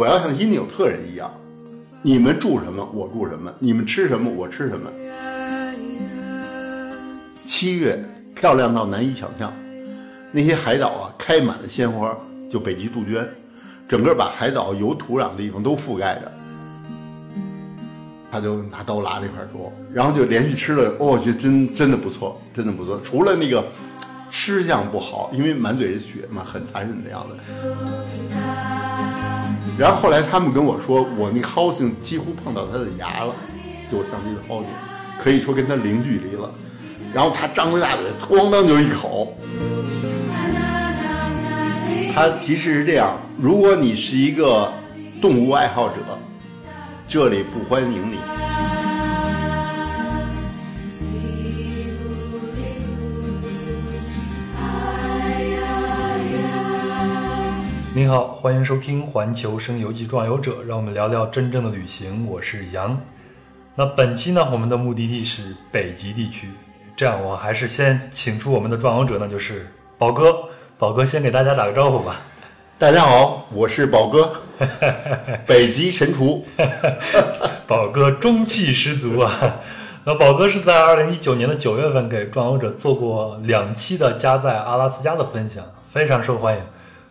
我要像因纽特人一样，你们住什么我住什么，你们吃什么我吃什么。七月漂亮到难以想象，那些海岛啊开满了鲜花，就北极杜鹃，整个把海岛有土壤的地方都覆盖着。他就拿刀拉这块肉，然后就连续吃了，哦，我觉得真真的不错，真的不错。除了那个吃相不好，因为满嘴是血嘛，很残忍的样子。然后后来他们跟我说，我那 housing 几乎碰到他的牙了，就我相机的 housing，，可以说跟他零距离了。然后他张着大嘴，咣当就一口。他提示是这样：如果你是一个动物爱好者。这里不欢迎你。您好，欢迎收听《环球声游记·壮游者》，让我们聊聊真正的旅行。我是杨。那本期呢，我们的目的地是北极地区。这样，我还是先请出我们的壮游者那，就是宝哥。宝哥先给大家打个招呼吧。大家好，我是宝哥，北极神厨。宝哥中气十足啊！那宝哥是在二零一九年的九月份给壮游者做过两期的家在阿拉斯加的分享，非常受欢迎，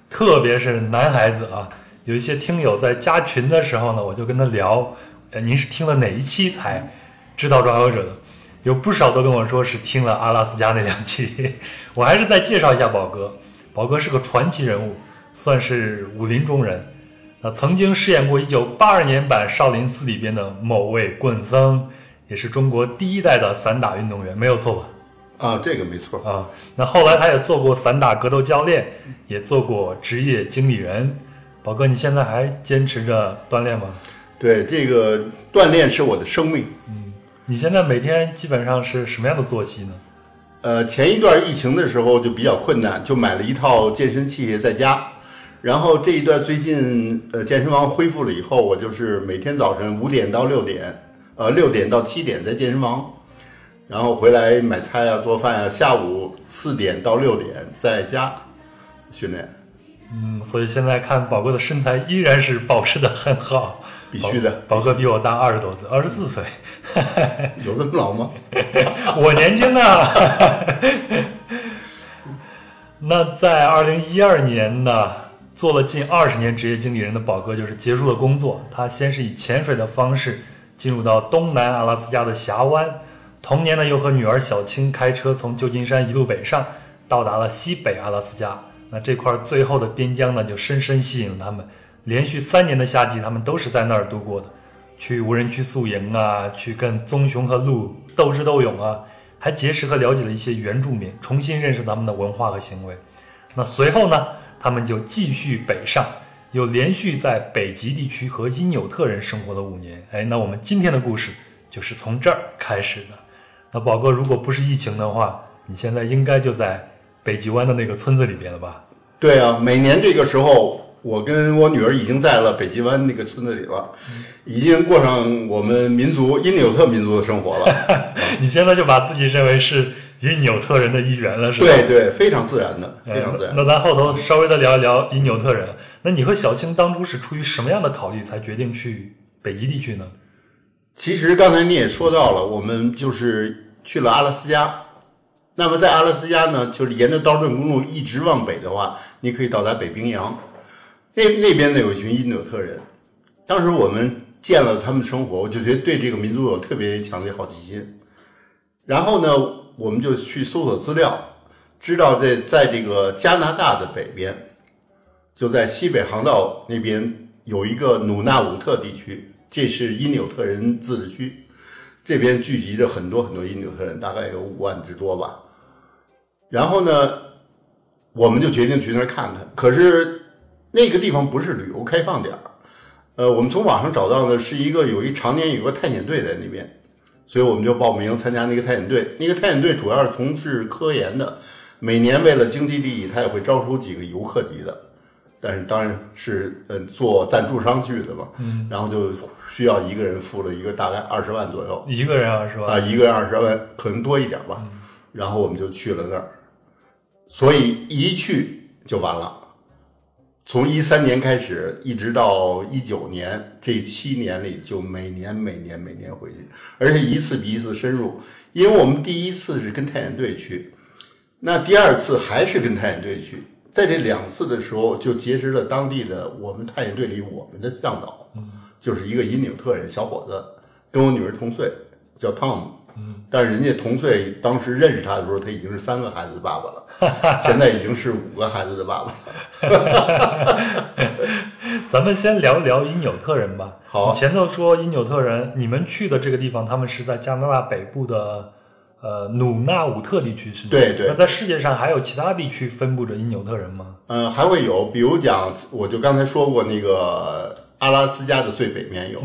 特别是男孩子啊，有一些听友在加群的时候呢，我就跟他聊，呃，您是听了哪一期才知道抓游者的？有不少都跟我说是听了阿拉斯加那两期。我还是再介绍一下宝哥，宝哥是个传奇人物。算是武林中人，啊，曾经饰演过1982年版《少林寺》里边的某位棍僧，也是中国第一代的散打运动员，没有错吧？啊，这个没错啊。那后来他也做过散打格斗教练，也做过职业经理人。宝哥，你现在还坚持着锻炼吗？对，这个锻炼是我的生命。嗯，你现在每天基本上是什么样的作息呢？呃，前一段疫情的时候就比较困难，就买了一套健身器械在家。然后这一段最近，呃，健身房恢复了以后，我就是每天早晨五点到六点，呃，六点到七点在健身房，然后回来买菜啊、做饭啊，下午四点到六点在家训练。嗯，所以现在看宝哥的身材依然是保持的很好，必须的。宝哥比我大二十多岁，二十四岁，有这么老吗？我年轻啊。那在二零一二年呢？做了近二十年职业经理人的宝哥，就是结束了工作。他先是以潜水的方式进入到东南阿拉斯加的峡湾，同年呢又和女儿小青开车从旧金山一路北上，到达了西北阿拉斯加。那这块最后的边疆呢，就深深吸引了他们。连续三年的夏季，他们都是在那儿度过的，去无人区宿营啊，去跟棕熊和鹿斗智斗勇啊，还结识和了解了一些原住民，重新认识他们的文化和行为。那随后呢？他们就继续北上，又连续在北极地区和因纽特人生活了五年。哎，那我们今天的故事就是从这儿开始的。那宝哥，如果不是疫情的话，你现在应该就在北极湾的那个村子里边了吧？对啊，每年这个时候，我跟我女儿已经在了北极湾那个村子里了，已经过上我们民族因纽特民族的生活了。你现在就把自己认为是？因纽特人的一员了，是吧？对对，非常自然的，非常自然。那咱后头稍微的聊一聊因纽特人。那你和小青当初是出于什么样的考虑才决定去北极地区呢？其实刚才你也说到了，我们就是去了阿拉斯加。那么在阿拉斯加呢，就是沿着道顿公路一直往北的话，你可以到达北冰洋。那那边呢有一群因纽特人，当时我们见了他们生活，我就觉得对这个民族有特别强烈好奇心。然后呢？我们就去搜索资料，知道在在这个加拿大的北边，就在西北航道那边有一个努纳武特地区，这是因纽特人自治区，这边聚集着很多很多因纽特人，大概有五万之多吧。然后呢，我们就决定去那儿看看。可是那个地方不是旅游开放点儿，呃，我们从网上找到的是一个有一常年有个探险队在那边。所以我们就报名参加那个探险队。那个探险队主要是从事科研的，每年为了经济利益，他也会招收几个游客级的，但是当然是嗯做赞助商去的嘛。嗯。然后就需要一个人付了一个大概二十万左右。一个人二十万啊，一个人二十万，可能多一点吧。然后我们就去了那儿，所以一去就完了。从一三年开始，一直到一九年，这七年里就每年每年每年回去，而且一次比一次深入。因为我们第一次是跟探险队去，那第二次还是跟探险队去，在这两次的时候就结识了当地的我们探险队里我们的向导，就是一个因纽特人小伙子，跟我女儿同岁，叫汤姆。但是人家同岁当时认识他的时候，他已经是三个孩子的爸爸了，现在已经是五个孩子的爸爸了。咱们先聊一聊因纽特人吧。好你前头说因纽特人，你们去的这个地方，他们是在加拿大北部的呃努纳武特地区，是吗？对对那在世界上还有其他地区分布着因纽特人吗？嗯，还会有，比如讲，我就刚才说过那个阿拉斯加的最北面有，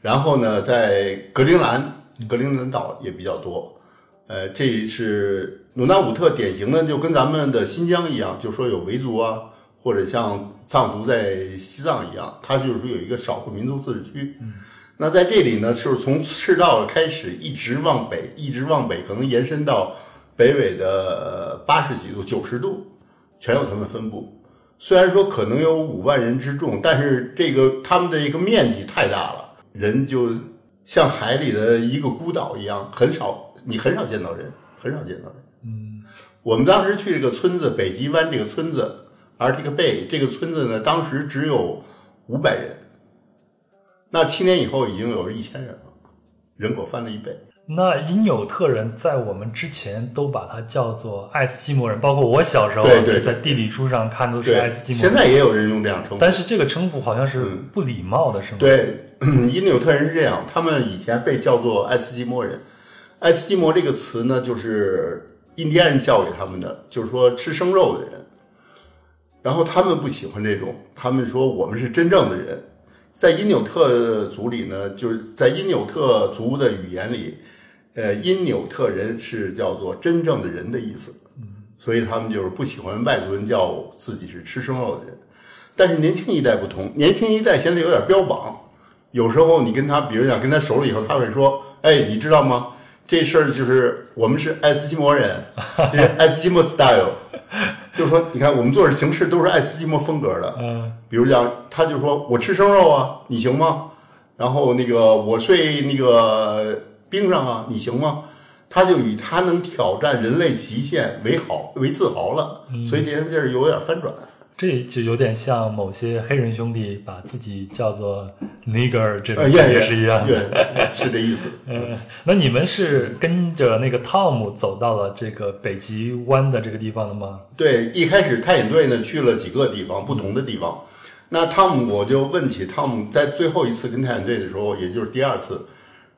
然后呢，在格陵兰，格陵兰岛也比较多。呃，这是努纳武特典型的，就跟咱们的新疆一样，就说有维族啊，或者像藏族在西藏一样，它就是说有一个少数民族自治区。那在这里呢，就是从赤道开始一直往北，一直往北，可能延伸到北纬的八十几度、九十度，全有他们分布。虽然说可能有五万人之众，但是这个他们的一个面积太大了，人就像海里的一个孤岛一样，很少，你很少见到人，很少见到人。嗯，我们当时去这个村子，北极湾这个村子，Arctic Bay 这个村子呢，当时只有五百人，那七年以后已经有一千人了，人口翻了一倍。那因纽特人在我们之前都把它叫做爱斯基摩人，包括我小时候对对对在地理书上看都是爱，斯基摩人。现在也有人用这样称呼。但是这个称呼好像是不礼貌的，是吗？，对，因纽特人是这样，他们以前被叫做爱斯基摩人。爱斯基摩这个词呢，就是印第安人教给他们的，就是说吃生肉的人。然后他们不喜欢这种，他们说我们是真正的人。在因纽特族里呢，就是在因纽特族的语言里，呃，因纽特人是叫做真正的人的意思。所以他们就是不喜欢外族人叫自己是吃生肉的人。但是年轻一代不同，年轻一代显得有点标榜，有时候你跟他，比如讲跟他熟了以后，他会说：“哎，你知道吗？这事儿就是我们是爱斯基摩人，这是 爱斯基摩 style。”就是说，你看我们做的形式都是爱斯基摩风格的。嗯，比如讲，他就说我吃生肉啊，你行吗？然后那个我睡那个冰上啊，你行吗？他就以他能挑战人类极限为好为自豪了，所以这件事儿有点翻转。这就有点像某些黑人兄弟把自己叫做 nigger 这种呃，也也是一样的。对，是这意思。嗯，那你们是跟着那个汤姆走到了这个北极湾的这个地方的吗？对，一开始探险队呢去了几个地方，不同的地方。那汤姆我就问起汤姆，在最后一次跟探险队的时候，也就是第二次，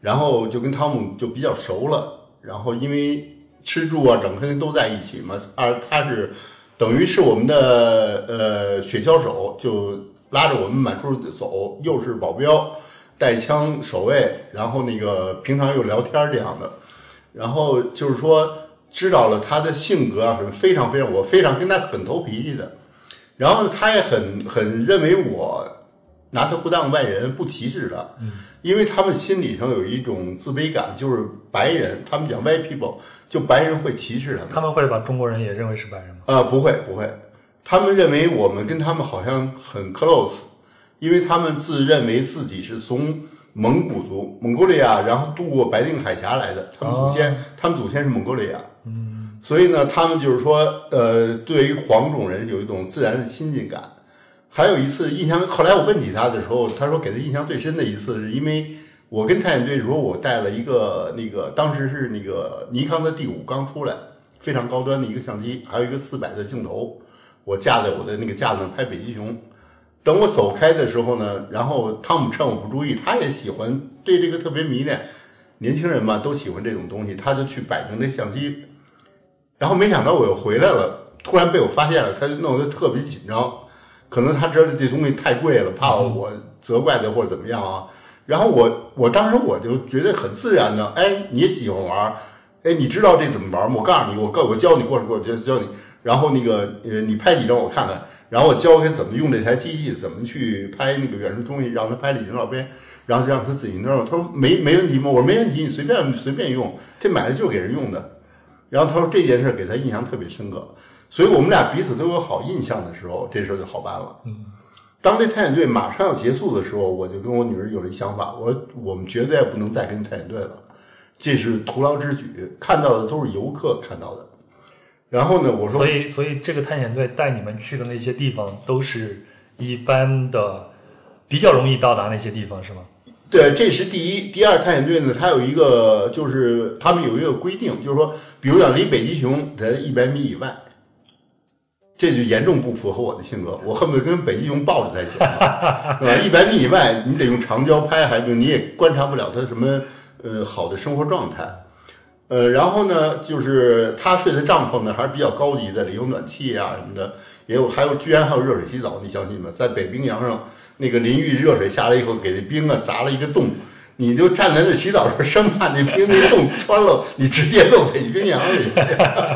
然后就跟汤姆就比较熟了。然后因为吃住啊，整天都在一起嘛，而他是等于是我们的呃雪橇手，就拉着我们满处走，又是保镖，带枪守卫，然后那个平常又聊天这样的。然后就是说知道了他的性格啊，很非常非常，我非常跟他很投脾气的。然后，他也很很认为我拿他不当外人，不歧视他，因为他们心理上有一种自卑感，就是白人，他们讲 white people，就白人会歧视他们。他们会把中国人也认为是白人吗？啊、不会不会，他们认为我们跟他们好像很 close，因为他们自认为自己是从蒙古族蒙古利亚，然后渡过白令海峡来的，他们祖先、他们祖先是蒙古利亚，嗯，所以呢，他们就是说，呃，对于黄种人有一种自然的亲近感。还有一次印象，后来我问起他的时候，他说给他印象最深的一次，是因为我跟探险队的时候，我带了一个那个当时是那个尼康的 D 五刚出来，非常高端的一个相机，还有一个四百的镜头，我架在我的那个架子上拍北极熊。等我走开的时候呢，然后汤姆趁我不注意，他也喜欢对这个特别迷恋，年轻人嘛都喜欢这种东西，他就去摆弄这相机，然后没想到我又回来了，突然被我发现了，他就弄得特别紧张，可能他知道这东西太贵了，怕我责怪他或者怎么样啊。然后我我当时我就觉得很自然的，哎，你也喜欢玩，哎，你知道这怎么玩吗？我告诉你，我告我教你，过来过来教教你。然后那个呃，你拍几张我看看，然后我教给怎么用这台机器，怎么去拍那个远处东西，让他拍几张照片，然后就让他自己弄。他说没没问题吗？我说没问题，你随便随便用，这买的就是给人用的。然后他说这件事给他印象特别深刻，所以我们俩彼此都有好印象的时候，这事儿就好办了。嗯，当这探险队马上要结束的时候，我就跟我女儿有了一想法，我说我们绝对不能再跟探险队了，这是徒劳之举，看到的都是游客看到的。然后呢，我说所以所以这个探险队带你们去的那些地方，都是一般的比较容易到达那些地方，是吗？对，这是第一。第二，探险队呢，它有一个，就是他们有一个规定，就是说，比如讲离北极熊在一百米以外，这就严重不符合我的性格。我恨不得跟北极熊抱着才行，是吧？一百米以外，你得用长焦拍，还不你也观察不了它什么呃好的生活状态。呃，然后呢，就是他睡的帐篷呢还是比较高级的，里有暖气啊什么的，也有还有居然还有热水洗澡，你相信吗？在北冰洋上。那个淋浴热水下来以后，给这冰啊砸了一个洞，你就站在那洗澡时候，生怕那冰那冻穿了，你直接落北冰洋里。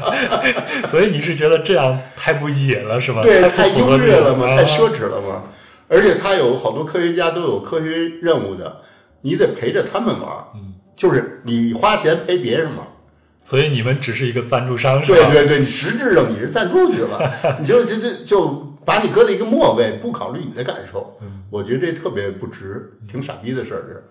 所以你是觉得这样太不野了，是吧？对，太优越了嘛，啊太奢侈了嘛。而且他有好多科学家都有科学任务的，你得陪着他们玩嗯，就是你花钱陪别人玩儿。所以你们只是一个赞助商，是吧？对对对，你实质上你是赞助去了，你就就就就把你搁在一个末位，不考虑你的感受。我觉得这特别不值，挺傻逼的事儿这。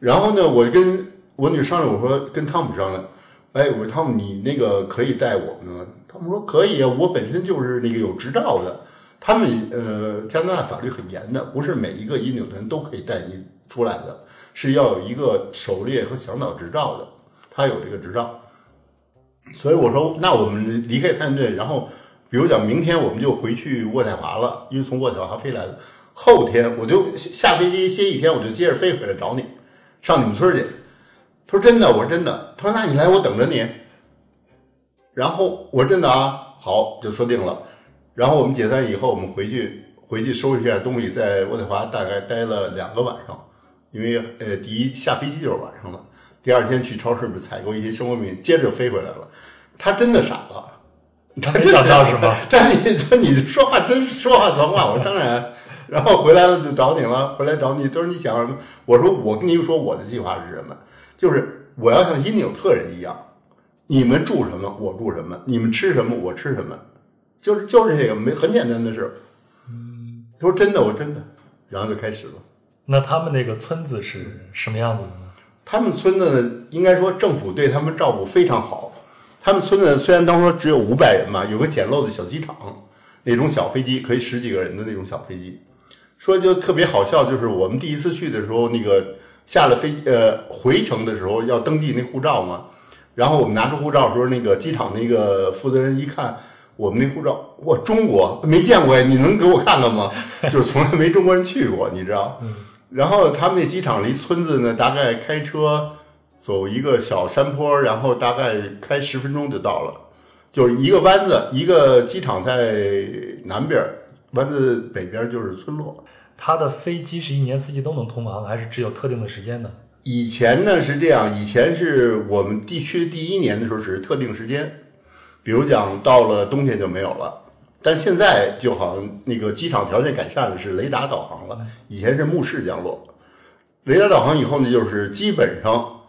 然后呢，我跟我女商量，我说跟汤姆商量，哎，我说汤姆，你那个可以带我们吗？汤姆说可以啊，我本身就是那个有执照的。他们呃，加拿大法律很严的，不是每一个引领人都可以带你出来的，是要有一个狩猎和向导执照的，他有这个执照。所以我说，那我们离开探险队，然后比如讲明天我们就回去渥太华了，因为从渥太华飞来的。后天我就下飞机歇一天，我就接着飞回来找你，上你们村儿去。他说真的，我说真的。他说那你来，我等着你。然后我说真的啊，好，就说定了。然后我们解散以后，我们回去回去收拾一下东西，在渥太华大概待了两个晚上，因为呃，第一下飞机就是晚上了。第二天去超市采购一些生活品，接着飞回来了。他真的傻了，他真的想到是吗？但你说你说话真说话算话，我说当然。然后回来了就找你了，回来找你都是你想什么？我说我跟你说我的计划是什么？就是我要像因纽特人一样，你们住什么我住什么，你们吃什么我吃什么，就是就是这个没很简单的事。嗯，他说真的，我真的，然后就开始了。那他们那个村子是什么样子的呢？他们村子呢，应该说政府对他们照顾非常好。他们村子虽然当时只有五百人嘛，有个简陋的小机场，那种小飞机可以十几个人的那种小飞机。说就特别好笑，就是我们第一次去的时候，那个下了飞呃回程的时候要登记那护照嘛，然后我们拿出护照的时候，那个机场那个负责人一看我们那护照，哇，中国没见过呀，你能给我看看吗？就是从来没中国人去过，你知道。然后他们那机场离村子呢，大概开车走一个小山坡，然后大概开十分钟就到了，就是一个弯子。一个机场在南边，弯子北边就是村落。他的飞机是一年四季都能通航，还是只有特定的时间呢？以前呢是这样，以前是我们地区第一年的时候只是特定时间，比如讲到了冬天就没有了。但现在就好像那个机场条件改善了，是雷达导航了。以前是目视降落，雷达导航以后呢，就是基本上，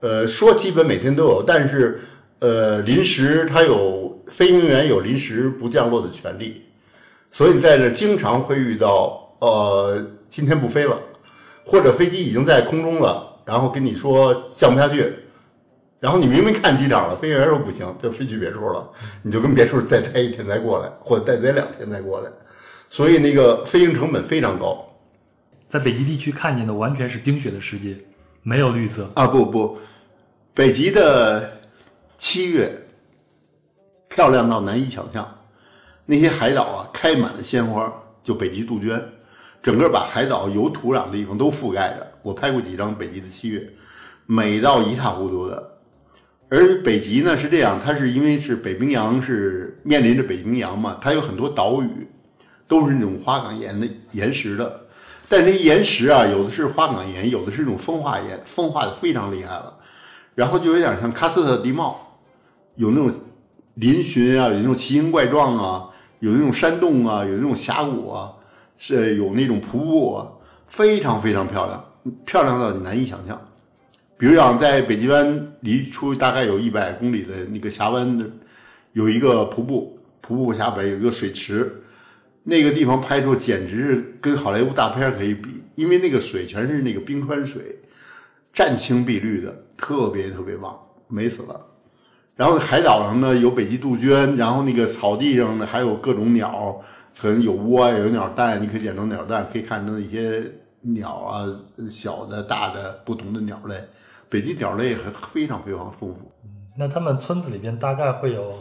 呃，说基本每天都有，但是呃，临时它有飞行员有临时不降落的权利，所以在这经常会遇到呃，今天不飞了，或者飞机已经在空中了，然后跟你说降不下去。然后你明明看机长了，飞行员说不行，就飞去别处了，你就跟别处再待一天再过来，或者再待两天再过来，所以那个飞行成本非常高在北极地区看见的完全是冰雪的世界，没有绿色。啊！不不，北极的七月漂亮到难以想象，那些海岛啊开满了鲜花，就北极杜鹃，整个把海岛有土壤的地方都覆盖着。我拍过几张北极的七月，美到一塌糊涂的。而北极呢是这样，它是因为是北冰洋是面临着北冰洋嘛，它有很多岛屿，都是那种花岗岩的岩石的。但这岩石啊，有的是花岗岩，有的是这种风化岩，风化的非常厉害了。然后就有点像喀斯特地貌，有那种嶙峋啊，有那种奇形怪状啊，有那种山洞啊，有那种峡谷啊，是有那种瀑布啊，非常非常漂亮，漂亮到你难以想象。比如讲，在北极湾离出大概有一百公里的那个峡湾，有一个瀑布，瀑布下边有一个水池，那个地方拍出简直是跟好莱坞大片可以比，因为那个水全是那个冰川水，湛青碧绿的，特别特别棒，美死了。然后海岛上呢有北极杜鹃，然后那个草地上呢还有各种鸟，可能有窝有鸟蛋，你可以捡到鸟蛋，可以看到一些鸟啊，小的、大的不同的鸟类。北极鸟类还非常非常丰富。那他们村子里边大概会有，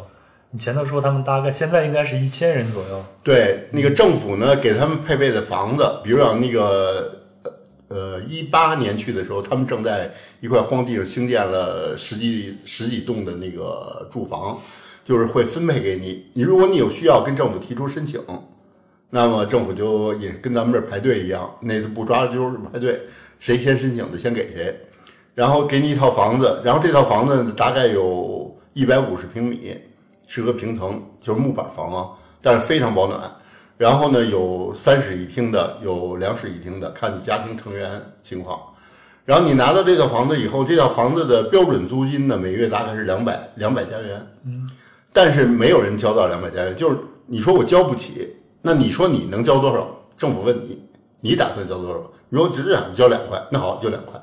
你前头说他们大概现在应该是一千人左右。对，那个政府呢给他们配备的房子，比如讲那个呃一八年去的时候，他们正在一块荒地上兴建了十几十几栋的那个住房，就是会分配给你。你如果你有需要，跟政府提出申请，那么政府就也跟咱们这儿排队一样，那不抓阄排队，谁先申请的先给谁。然后给你一套房子，然后这套房子大概有一百五十平米，是个平层，就是木板房啊，但是非常保暖。然后呢，有三室一厅的，有两室一厅的，看你家庭成员情况。然后你拿到这套房子以后，这套房子的标准租金呢，每月大概是两百两百加元。嗯，但是没有人交到两百加元，就是你说我交不起，那你说你能交多少？政府问你，你打算交多少？如果只想交两块，那好，就两块。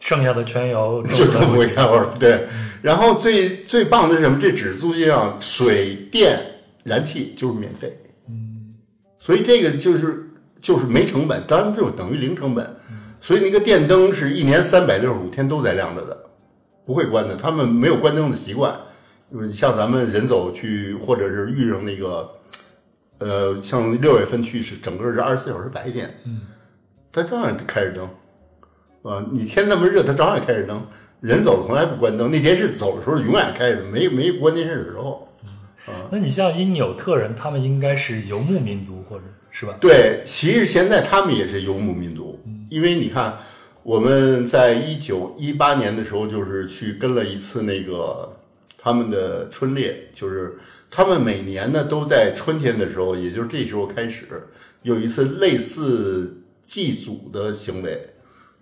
剩下的全由就政府给开了，对。然后最最棒的是什么？这只是租金啊，水电燃气就是免费。嗯，所以这个就是就是没成本，当然就等于零成本。所以那个电灯是一年三百六十五天都在亮着的，不会关的。他们没有关灯的习惯，像咱们人走去或者是遇上那个，呃，像六月份去是整个是二十四小时白天，嗯，它照样开着灯。啊，你天那么热，它照样开着灯。人走从来不关灯，那电视走的时候永远开着，没没关电视的时候。啊，那你像因纽特人，他们应该是游牧民族，或者是吧？对，其实现在他们也是游牧民族，因为你看，我们在一九一八年的时候，就是去跟了一次那个他们的春猎，就是他们每年呢都在春天的时候，也就是这时候开始有一次类似祭祖的行为。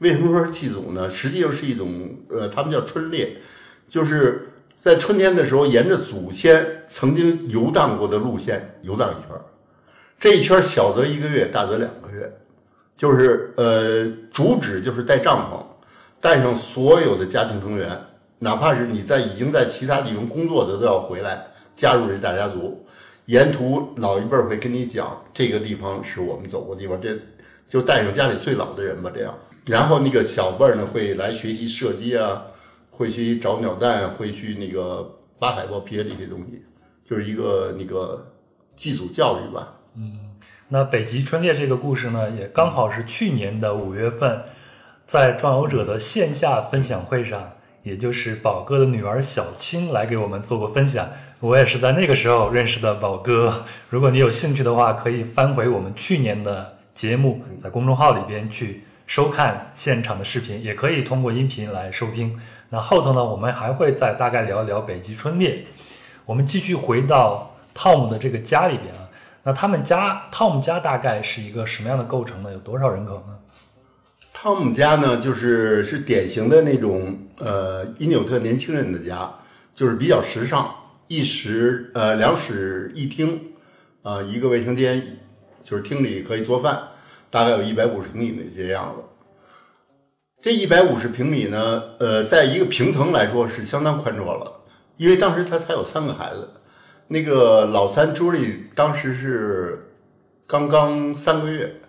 为什么说是祭祖呢？实际上是一种，呃，他们叫春猎，就是在春天的时候，沿着祖先曾经游荡过的路线游荡一圈儿。这一圈儿小则一个月，大则两个月，就是呃，主旨就是带帐篷，带上所有的家庭成员，哪怕是你在已经在其他地方工作的都要回来加入这大家族。沿途老一辈儿会跟你讲，这个地方是我们走过地方，这就带上家里最老的人吧，这样。然后那个小辈儿呢会来学习射击啊，会去找鸟蛋，会去那个扒海豹皮这些东西，就是一个那个祭祖教育吧。嗯，那北极春猎这个故事呢，也刚好是去年的五月份，在壮游者的线下分享会上，也就是宝哥的女儿小青来给我们做过分享。我也是在那个时候认识的宝哥。如果你有兴趣的话，可以翻回我们去年的节目，在公众号里边去。收看现场的视频，也可以通过音频来收听。那后头呢，我们还会再大概聊一聊北极春猎。我们继续回到汤姆的这个家里边啊。那他们家汤姆家大概是一个什么样的构成呢？有多少人口呢？汤姆家呢，就是是典型的那种呃因纽特年轻人的家，就是比较时尚，一室呃两室一厅，啊一个卫生间，就是厅里可以做饭。大概有一百五十平米的这样子，这一百五十平米呢，呃，在一个平层来说是相当宽敞了，因为当时他才有三个孩子，那个老三朱莉当时是刚刚三个月，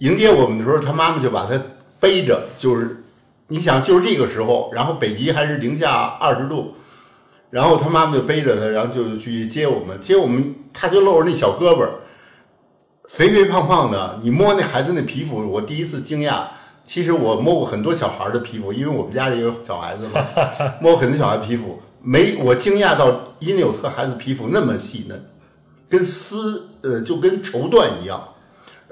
迎接我们的时候，他妈妈就把他背着，就是你想就是这个时候，然后北极还是零下二十度，然后他妈妈就背着他，然后就去接我们，接我们他就露着那小胳膊。肥肥胖胖的，你摸那孩子那皮肤，我第一次惊讶。其实我摸过很多小孩的皮肤，因为我们家里有小孩子嘛，摸很多小孩皮肤，没我惊讶到因纽特孩子皮肤那么细嫩，跟丝呃就跟绸缎一样，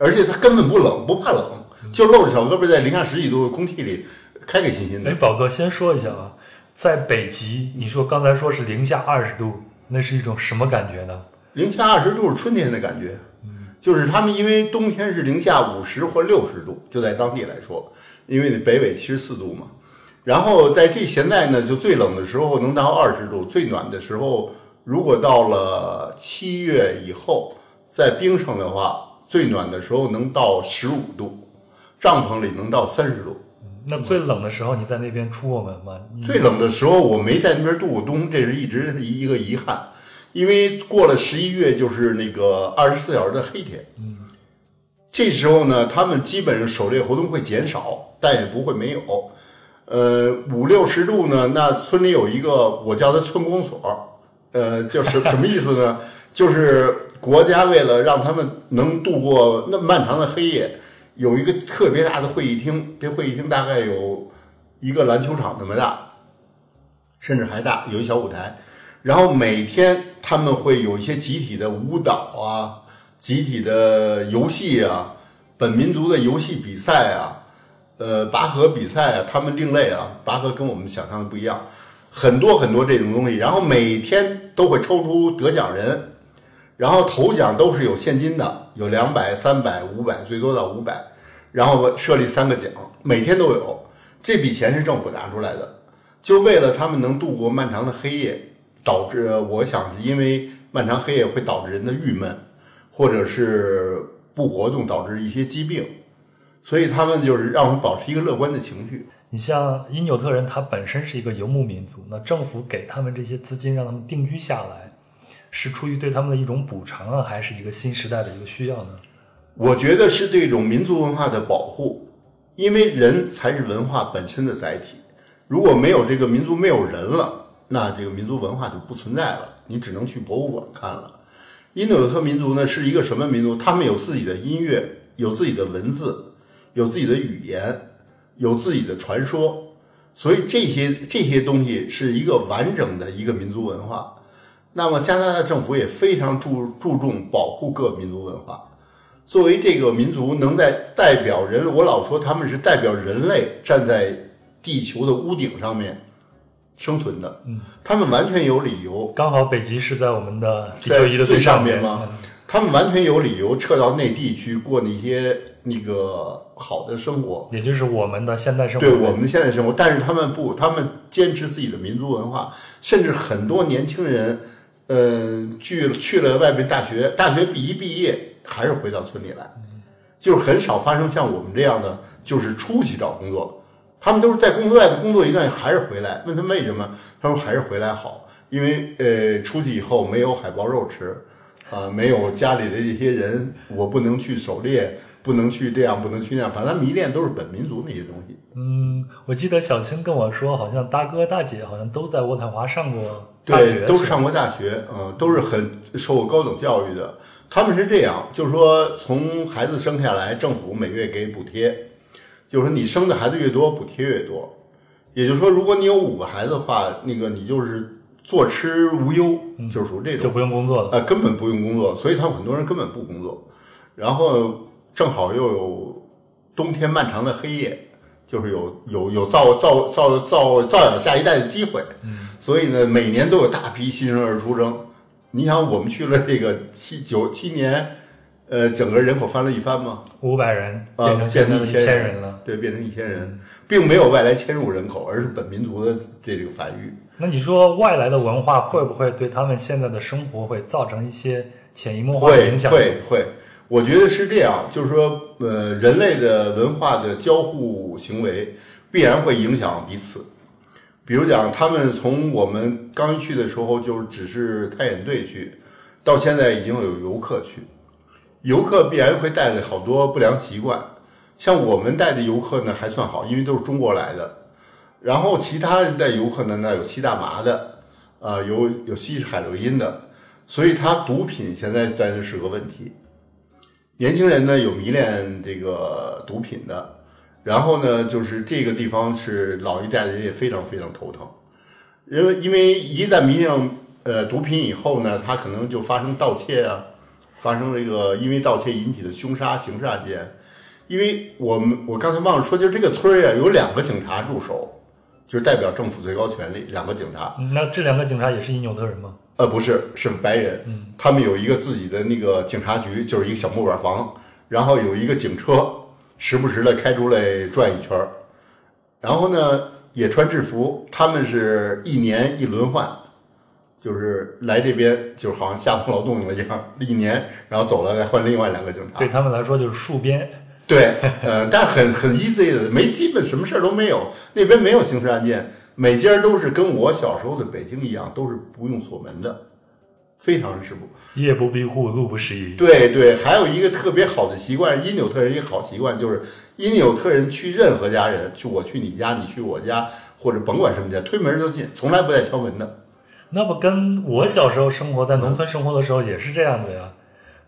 而且它根本不冷，不怕冷，就露着小胳膊在零下十几度的空气里开开心心的。哎，宝哥先说一下啊，在北极，你说刚才说是零下二十度，那是一种什么感觉呢？零下二十度是春天的感觉。就是他们，因为冬天是零下五十或六十度，就在当地来说，因为北纬七十四度嘛，然后在这现在呢，就最冷的时候能到二十度，最暖的时候，如果到了七月以后，在冰上的话，最暖的时候能到十五度，帐篷里能到三十度。那最冷的时候你在那边出过门吗？最冷的时候我没在那边度过冬，这是一直是一个遗憾，因为过了十一月就是那个二十四小时的黑天。嗯，这时候呢，他们基本上狩猎活动会减少，但也不会没有。呃，五六十度呢，那村里有一个我叫它村公所，呃，就是什么意思呢？就是国家为了让他们能度过那漫长的黑夜，有一个特别大的会议厅，这会议厅大概有一个篮球场那么大，甚至还大，有一小舞台。然后每天他们会有一些集体的舞蹈啊，集体的游戏啊，本民族的游戏比赛啊，呃，拔河比赛啊，他们另类啊，拔河跟我们想象的不一样，很多很多这种东西。然后每天都会抽出得奖人，然后头奖都是有现金的，有两百、三百、五百，最多到五百。然后设立三个奖，每天都有。这笔钱是政府拿出来的，就为了他们能度过漫长的黑夜。导致我想是因为漫长黑夜会导致人的郁闷，或者是不活动导致一些疾病，所以他们就是让我们保持一个乐观的情绪。你像因纽特人，他本身是一个游牧民族，那政府给他们这些资金让他们定居下来，是出于对他们的一种补偿啊，还是一个新时代的一个需要呢？我觉得是对一种民族文化的保护，因为人才是文化本身的载体。如果没有这个民族，没有人了。那这个民族文化就不存在了，你只能去博物馆看了。因纽特民族呢是一个什么民族？他们有自己的音乐，有自己的文字，有自己的语言，有自己的传说。所以这些这些东西是一个完整的一个民族文化。那么加拿大政府也非常注注重保护各民族文化。作为这个民族能在代表人，我老说他们是代表人类站在地球的屋顶上面。生存的，嗯，他们完全有理由，刚好北极是在我们的地在球仪的最上面吗，他们完全有理由撤到内地去过那些那个好的生活，也就是我们的现代生活。对我们的现代生活，但是他们不，他们坚持自己的民族文化，甚至很多年轻人，嗯，去去了外面大学，大学毕一毕业还是回到村里来，就是很少发生像我们这样的，就是出去找工作。他们都是在工作外工作一段还是回来？问他为什么？他说还是回来好，因为呃出去以后没有海豹肉吃，啊没有家里的这些人，我不能去狩猎，不能去这样，不能去那样，反正迷恋都是本民族那些东西。嗯，我记得小青跟我说，好像大哥大姐好像都在渥太华上过大学，对，都是上过大学，嗯，都是很受过高等教育的。他们是这样，就是说从孩子生下来，政府每月给补贴。就是说，你生的孩子越多，补贴越多。也就是说，如果你有五个孩子的话，那个你就是坐吃无忧，就是属于这种，就不用工作了。呃，根本不用工作，所以他们很多人根本不工作。然后正好又有冬天漫长的黑夜，就是有有有造造造造造养下一代的机会。所以呢，每年都有大批新生儿出生。你想，我们去了这个七九七年。呃，整个人口翻了一番吗？五百人啊，变成现在的一千人了。对，变成一千人，并没有外来迁入人口，而是本民族的这个繁育。那你说外来的文化会不会对他们现在的生活会造成一些潜移默化的影响？会会，我觉得是这样，就是说，呃，人类的文化的交互行为必然会影响彼此。比如讲，他们从我们刚去的时候就只是探险队去，到现在已经有游客去。游客必然会带来好多不良习惯，像我们带的游客呢还算好，因为都是中国来的。然后其他人带游客呢，那有吸大麻的，啊，有有吸海洛因的，所以他毒品现在在那是个问题。年轻人呢有迷恋这个毒品的，然后呢就是这个地方是老一代的人也非常非常头疼，因为因为一旦迷上呃毒品以后呢，他可能就发生盗窃啊。发生这个因为盗窃引起的凶杀刑事案件，因为我们我刚才忘了说，就是这个村儿呀，有两个警察驻守，就是代表政府最高权力，两个警察。那这两个警察也是因纽特人吗？呃，不是，是白人。嗯，他们有一个自己的那个警察局，就是一个小木板房，然后有一个警车，时不时的开出来转一圈儿。然后呢，也穿制服，他们是一年一轮换，就是来这边就好像下放劳动了一样，一年，然后走了再换另外两个警察。对他们来说就是戍边。对，呃，但很很 easy 的，没基本什么事儿都没有，那边没有刑事案件，每家都是跟我小时候的北京一样，都是不用锁门的，非常世不。夜不闭户，路不拾遗。对对，还有一个特别好的习惯，因纽特人一个好习惯就是，因纽特人去任何家人，去我去你家，你去我家，或者甭管什么家，推门就进，从来不带敲门的。那不跟我小时候生活在农村生活的时候也是这样的呀？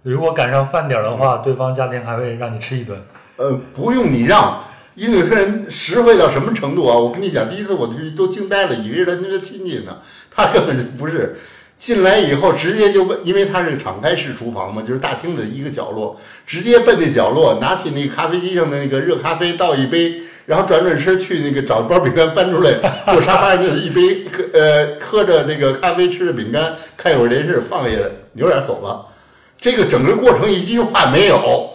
如果赶上饭点儿的话，对方家庭还会让你吃一顿。呃，不用你让，因纽特人实惠到什么程度啊？我跟你讲，第一次我去都惊呆了，以为是人家的亲戚呢，他根本不是。进来以后直接就问，因为他是敞开式厨房嘛，就是大厅的一个角落，直接奔那角落，拿起那个咖啡机上的那个热咖啡倒一杯，然后转转身去那个找包饼干翻出来，坐沙发上就一杯喝呃喝着那个咖啡，吃着饼干，看一会儿电视，放下来，扭脸走了。这个整个过程一句话没有，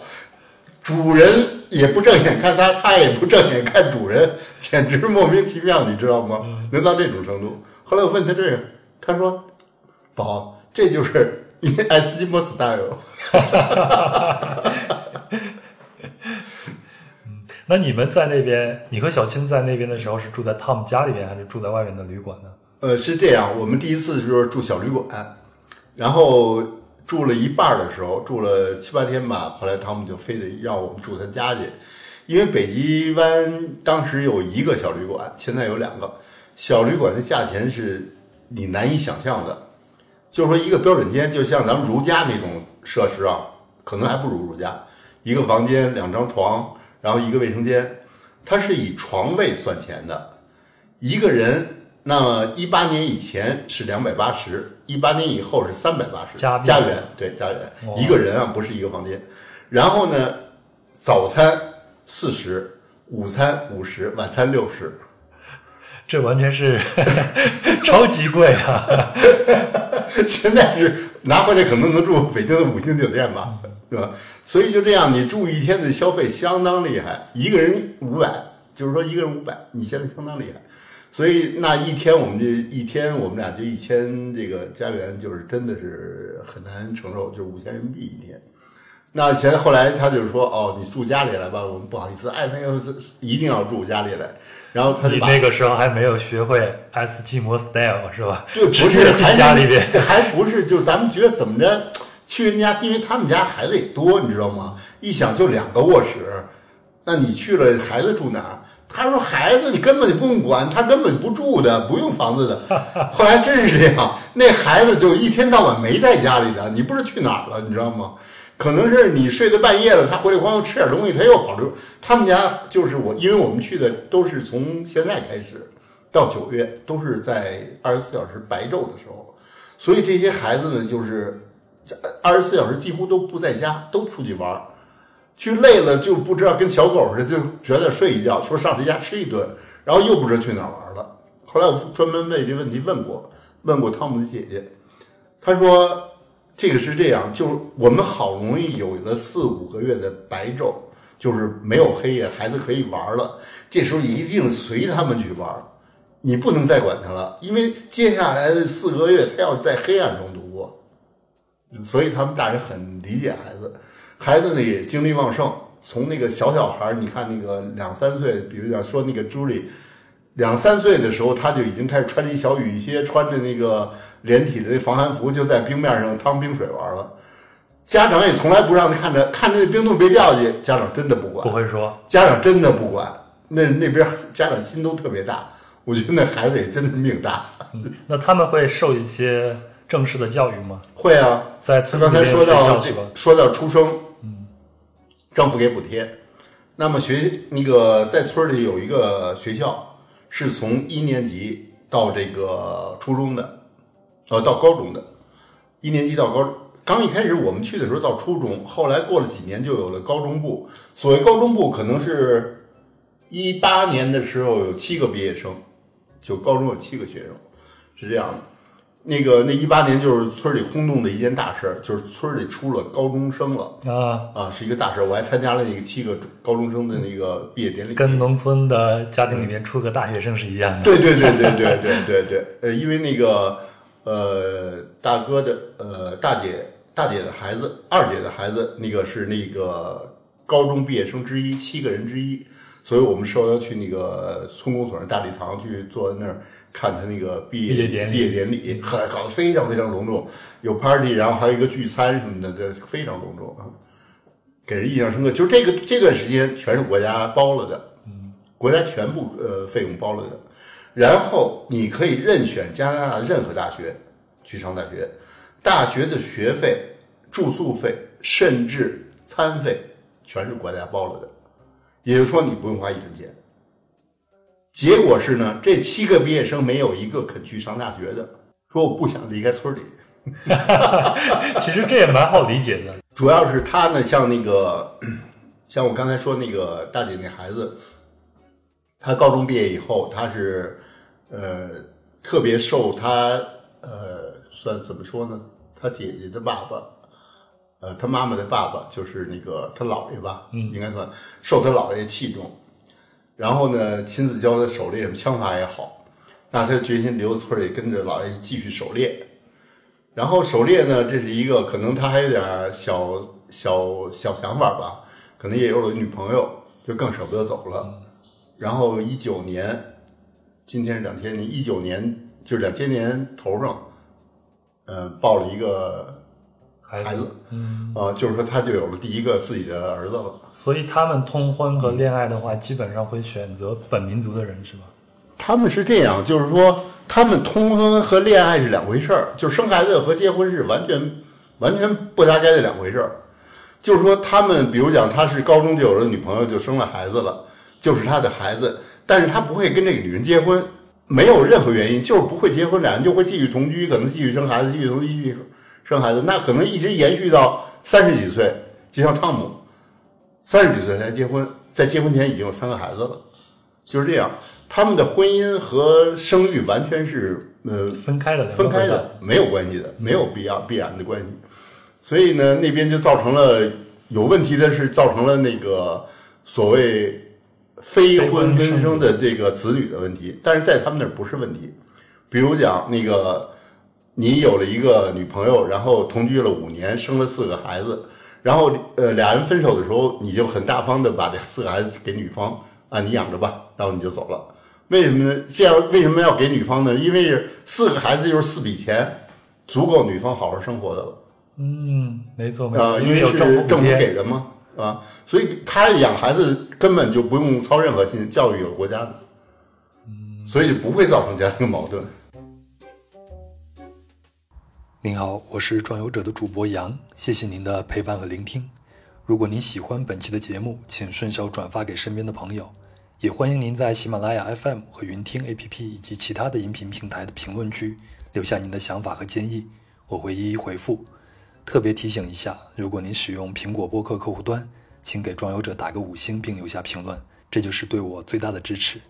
主人也不正眼看他，他也不正眼看主人，简直莫名其妙，你知道吗？能到这种程度。后来我问他这个，他说。宝，这就是爱斯基摩 style。嗯，那你们在那边，你和小青在那边的时候是住在汤姆家里边，还是住在外面的旅馆呢？呃，是这样，我们第一次就是住小旅馆，然后住了一半的时候，住了七八天吧，后来汤姆就非得让我们住他家去，因为北极湾当时有一个小旅馆，现在有两个小旅馆的价钱是你难以想象的。就是说，一个标准间，就像咱们如家那种设施啊，可能还不如如家。一个房间，两张床，然后一个卫生间，它是以床位算钱的。一个人，那么一八年以前是两百八十，一八年以后是三百八十。家家园对家园，一个人啊，不是一个房间。然后呢，早餐四十，午餐五十，晚餐六十。这完全是 超级贵啊！现在是拿回来可能能住北京的五星酒店吧，对吧？所以就这样，你住一天的消费相当厉害，一个人五百，就是说一个人五百，你现在相当厉害。所以那一天我们就一天我们俩就一千这个家园，就是真的是很难承受，就是五千人民币一天。那前后来他就说：“哦，你住家里来吧，我们不好意思，哎，那个一定要住家里来。”然后他就你那个时候还没有学会爱斯基摩 style 是吧？对，不是进家里边，还不是就咱们觉得怎么着？去人家，因为他们家孩子也多，你知道吗？一想就两个卧室，那你去了，孩子住哪儿？他说孩子你根本就不用管，他根本不住的，不用房子的。后来真是这样，那孩子就一天到晚没在家里的，你不知道去哪儿了，你知道吗？可能是你睡到半夜了，他回来光吃点东西，他又跑出。他们家就是我，因为我们去的都是从现在开始到九月，都是在二十四小时白昼的时候，所以这些孩子呢，就是二十四小时几乎都不在家，都出去玩儿，去累了就不知道跟小狗似的，就觉得睡一觉，说上谁家吃一顿，然后又不知道去哪儿玩了。后来我专门为这问题问过，问过汤姆的姐姐，她说。这个是这样，就是我们好容易有了四五个月的白昼，就是没有黑夜，孩子可以玩了。这时候一定随他们去玩，你不能再管他了，因为接下来的四个月他要在黑暗中度过。所以他们大人很理解孩子，孩子呢也精力旺盛。从那个小小孩儿，你看那个两三岁，比如讲说那个朱莉。两三岁的时候，他就已经开始穿着一小雨靴，穿着那个连体的那防寒服，就在冰面上趟冰水玩了。家长也从来不让他看着，看着那冰冻别掉下去，家长真的不管。不会说，家长真的不管。那那边家长心都特别大，我觉得那孩子也真的命大。那他们会受一些正式的教育吗？会啊，在村刚才说到这说到出生，嗯，政府给补贴。那么学那个在村里有一个学校。是从一年级到这个初中的，呃，到高中的，一年级到高，刚一开始我们去的时候到初中，后来过了几年就有了高中部。所谓高中部，可能是一八年的时候有七个毕业生，就高中有七个学生，是这样的。那个那一八年就是村里轰动的一件大事，就是村里出了高中生了啊，啊，是一个大事。我还参加了那个七个高中生的那个毕业典礼，跟农村的家庭里面出个大学生是一样的。对对对对对对对对，呃，因为那个呃大哥的呃大姐大姐的孩子，二姐的孩子，那个是那个高中毕业生之一，七个人之一。所以我们受邀去那个村公所的大礼堂去坐在那儿看他那个毕业毕业典礼毕业典礼，很搞得非常非常隆重，有 party，然后还有一个聚餐什么的，这非常隆重啊，给人印象深刻。就是这个这段时间全是国家包了的，嗯，国家全部呃费用包了的，然后你可以任选加拿大任何大学去上大学，大学的学费、住宿费甚至餐费全是国家包了的。也就是说，你不用花一分钱。结果是呢，这七个毕业生没有一个肯去上大学的，说我不想离开村里。其实这也蛮好理解的。主要是他呢，像那个，像我刚才说那个大姐那孩子，他高中毕业以后，他是呃特别受他呃算怎么说呢？他姐姐的爸爸。呃，他妈妈的爸爸就是那个他姥爷吧，嗯，应该算受他姥爷器重，然后呢，亲自教他狩猎，枪法也好，那他就决心留在村里跟着姥爷继续狩猎。然后狩猎呢，这是一个可能他还有点小小小想法吧，可能也有了女朋友，就更舍不得走了。然后一九年，今天是两千年，一九年就是两千年头上，嗯，报了一个。孩子，嗯，啊，就是说他就有了第一个自己的儿子了。所以他们通婚和恋爱的话，基本上会选择本民族的人，是吗？他们是这样，就是说他们通婚和恋爱是两回事儿，就生孩子和结婚是完全完全不搭该的两回事儿。就是说他们，比如讲他是高中就有了女朋友，就生了孩子了，就是他的孩子，但是他不会跟这个女人结婚，没有任何原因，就是不会结婚，俩人就会继续同居，可能继续生孩子，继续同居，继续。生孩子那可能一直延续到三十几岁，就像汤姆，三十几岁才结婚，在结婚前已经有三个孩子了，就是这样。他们的婚姻和生育完全是呃分开的，分开的没有关系的，没有必要必然的关系。所以呢，那边就造成了有问题的是造成了那个所谓非婚分生的这个子女的问题，但是在他们那儿不是问题。比如讲那个。你有了一个女朋友，然后同居了五年，生了四个孩子，然后呃俩人分手的时候，你就很大方的把这四个孩子给女方啊，你养着吧，然后你就走了。为什么呢？这样为什么要给女方呢？因为四个孩子就是四笔钱，足够女方好好生活的了。嗯，没错没错，啊，因为是政府给的嘛，啊，所以他养孩子根本就不用操任何心，教育有国家的，嗯，所以不会造成家庭矛盾。您好，我是壮游者的主播杨，谢谢您的陪伴和聆听。如果您喜欢本期的节目，请顺手转发给身边的朋友，也欢迎您在喜马拉雅 FM 和云听 APP 以及其他的音频平台的评论区留下您的想法和建议，我会一一回复。特别提醒一下，如果您使用苹果播客客户端，请给壮游者打个五星并留下评论，这就是对我最大的支持。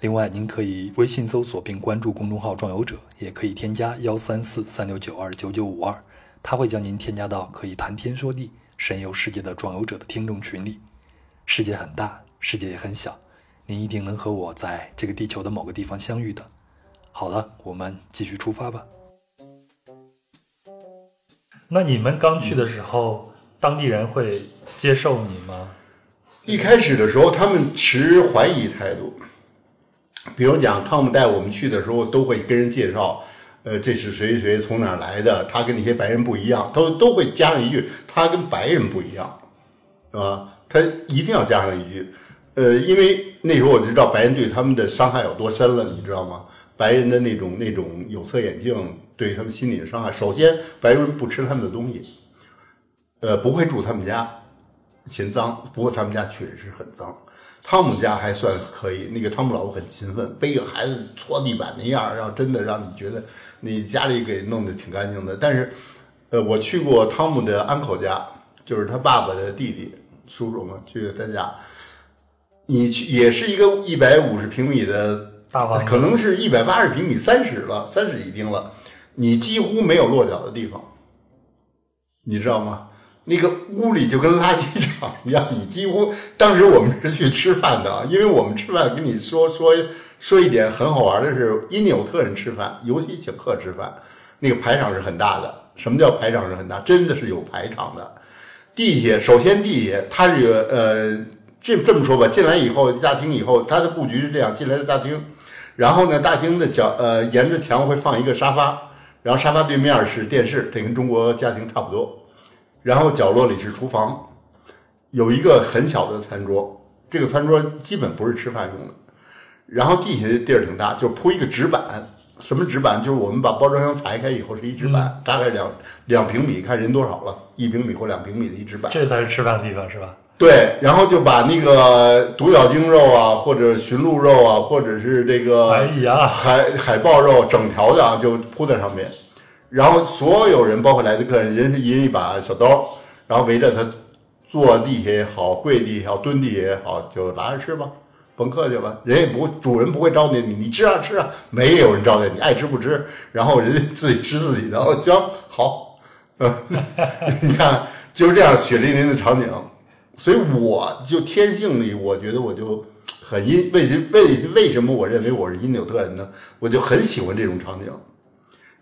另外，您可以微信搜索并关注公众号“壮游者”，也可以添加幺三四三六九二九九五二，他会将您添加到可以谈天说地、神游世界的壮游者的听众群里。世界很大，世界也很小，您一定能和我在这个地球的某个地方相遇的。好了，我们继续出发吧。那你们刚去的时候，当地人会接受你吗？一开始的时候，他们持怀疑态度。比如讲，汤姆带我们去的时候，都会跟人介绍，呃，这是谁谁从哪来的，他跟那些白人不一样，都都会加上一句，他跟白人不一样，是吧？他一定要加上一句，呃，因为那时候我就知道白人对他们的伤害有多深了，你知道吗？白人的那种那种有色眼镜对他们心理的伤害，首先白人不吃他们的东西，呃，不会住他们家，嫌脏，不过他们家确实很脏。汤姆家还算可以，那个汤姆老婆很勤奋，背个孩子搓地板那样，让真的让你觉得你家里给弄得挺干净的。但是，呃，我去过汤姆的 uncle 家，就是他爸爸的弟弟叔叔嘛，去他家，你去也是一个一百五十平米的大房，可能是一百八十平米，三室了，三室一厅了。你几乎没有落脚的地方，你知道吗？那个屋里就跟垃圾场一样，你几乎当时我们是去吃饭的，因为我们吃饭跟你说说说一点很好玩的是，因纽特人吃饭，尤其请客吃饭，那个排场是很大的。什么叫排场是很大？真的是有排场的。地下首先地下它是呃这这么说吧，进来以后大厅以后，它的布局是这样：进来的大厅，然后呢大厅的角呃沿着墙会放一个沙发，然后沙发对面是电视，这跟中国家庭差不多。然后角落里是厨房，有一个很小的餐桌，这个餐桌基本不是吃饭用的。然后地下的地儿挺大，就铺一个纸板，什么纸板？就是我们把包装箱裁开以后是一纸板，大概两两平米，看人多少了，一平米或两平米的一纸板。这才是吃饭的地方是吧？对，然后就把那个独角鲸肉啊，或者驯鹿肉啊，或者是这个哎呀，海海豹肉整条的啊，就铺在上面。然后所有人，包括来的客人，人是一人一把小刀，然后围着他坐地下也好，跪地下也好，蹲地下也好，就拿着吃吧，甭客气了。人也不主人不会招待你，你吃啊吃啊，没有人招待你，爱吃不吃，然后人家自己吃自己的。哦，行好，嗯，你看就是这样血淋淋的场景，所以我就天性里，我觉得我就很因为为为什么我认为我是因纽特人呢？我就很喜欢这种场景。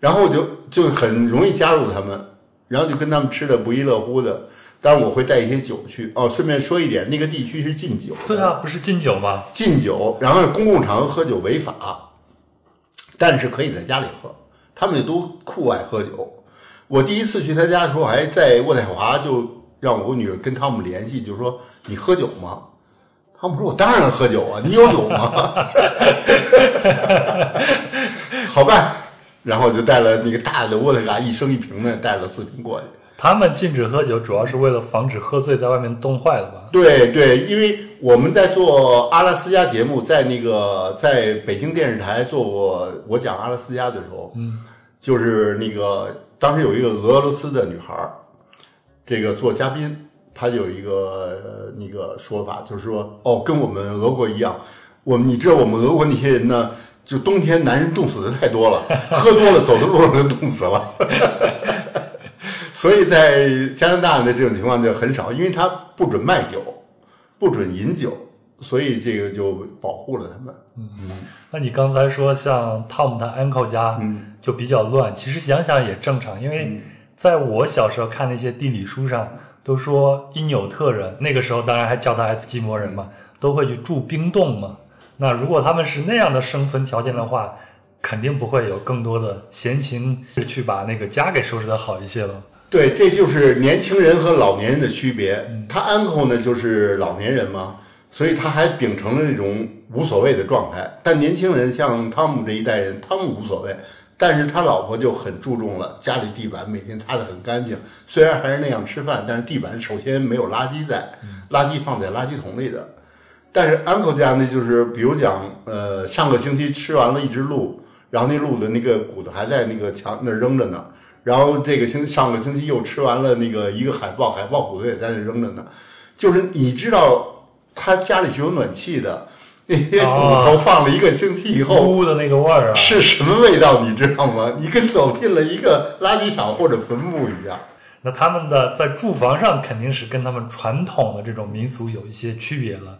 然后我就就很容易加入他们，然后就跟他们吃的不亦乐乎的。当然我会带一些酒去哦。顺便说一点，那个地区是禁酒。对啊，不是禁酒吗？禁酒，然后公共场合喝酒违法，但是可以在家里喝。他们也都酷爱喝酒。我第一次去他家的时候，还在渥太华，就让我女儿跟汤姆联系，就说你喝酒吗？汤姆说：“我当然喝酒啊，你有酒吗？” 好办。然后就带了那个大的沃特嘎，一升一瓶的，带了四瓶过去。他们禁止喝酒，主要是为了防止喝醉在外面冻坏了吧？对对，因为我们在做阿拉斯加节目，在那个在北京电视台做过我讲阿拉斯加的时候，嗯，就是那个当时有一个俄罗斯的女孩儿，这个做嘉宾，她有一个那个说法，就是说哦，跟我们俄国一样，我们你知道我们俄国那些人呢？就冬天男人冻死的太多了，喝多了走的路上就冻死了，所以在加拿大的这种情况就很少，因为他不准卖酒，不准饮酒，所以这个就保护了他们。嗯，那你刚才说像汤姆的 uncle 家就比较乱，其实想想也正常，因为在我小时候看那些地理书上都说因纽特人那个时候当然还叫他爱斯基摩人嘛，都会去住冰洞嘛。那如果他们是那样的生存条件的话，肯定不会有更多的闲情去把那个家给收拾的好一些了。对，这就是年轻人和老年人的区别。他 uncle 呢就是老年人嘛，所以他还秉承了那种无所谓的状态。但年轻人像汤姆这一代人，汤姆无所谓，但是他老婆就很注重了，家里地板每天擦得很干净。虽然还是那样吃饭，但是地板首先没有垃圾在，垃圾放在垃圾桶里的。但是 uncle 家呢，就是比如讲，呃，上个星期吃完了一只鹿，然后那鹿的那个骨头还在那个墙那扔着呢。然后这个星上个星期又吃完了那个一个海豹，海豹骨头也在那扔着呢。就是你知道他家里是有暖气的，那些骨头放了一个星期以后，污的那个味儿啊，是什么味道？你知道吗？你跟走进了一个垃圾场或者坟墓一样。那他们的在住房上肯定是跟他们传统的这种民俗有一些区别了。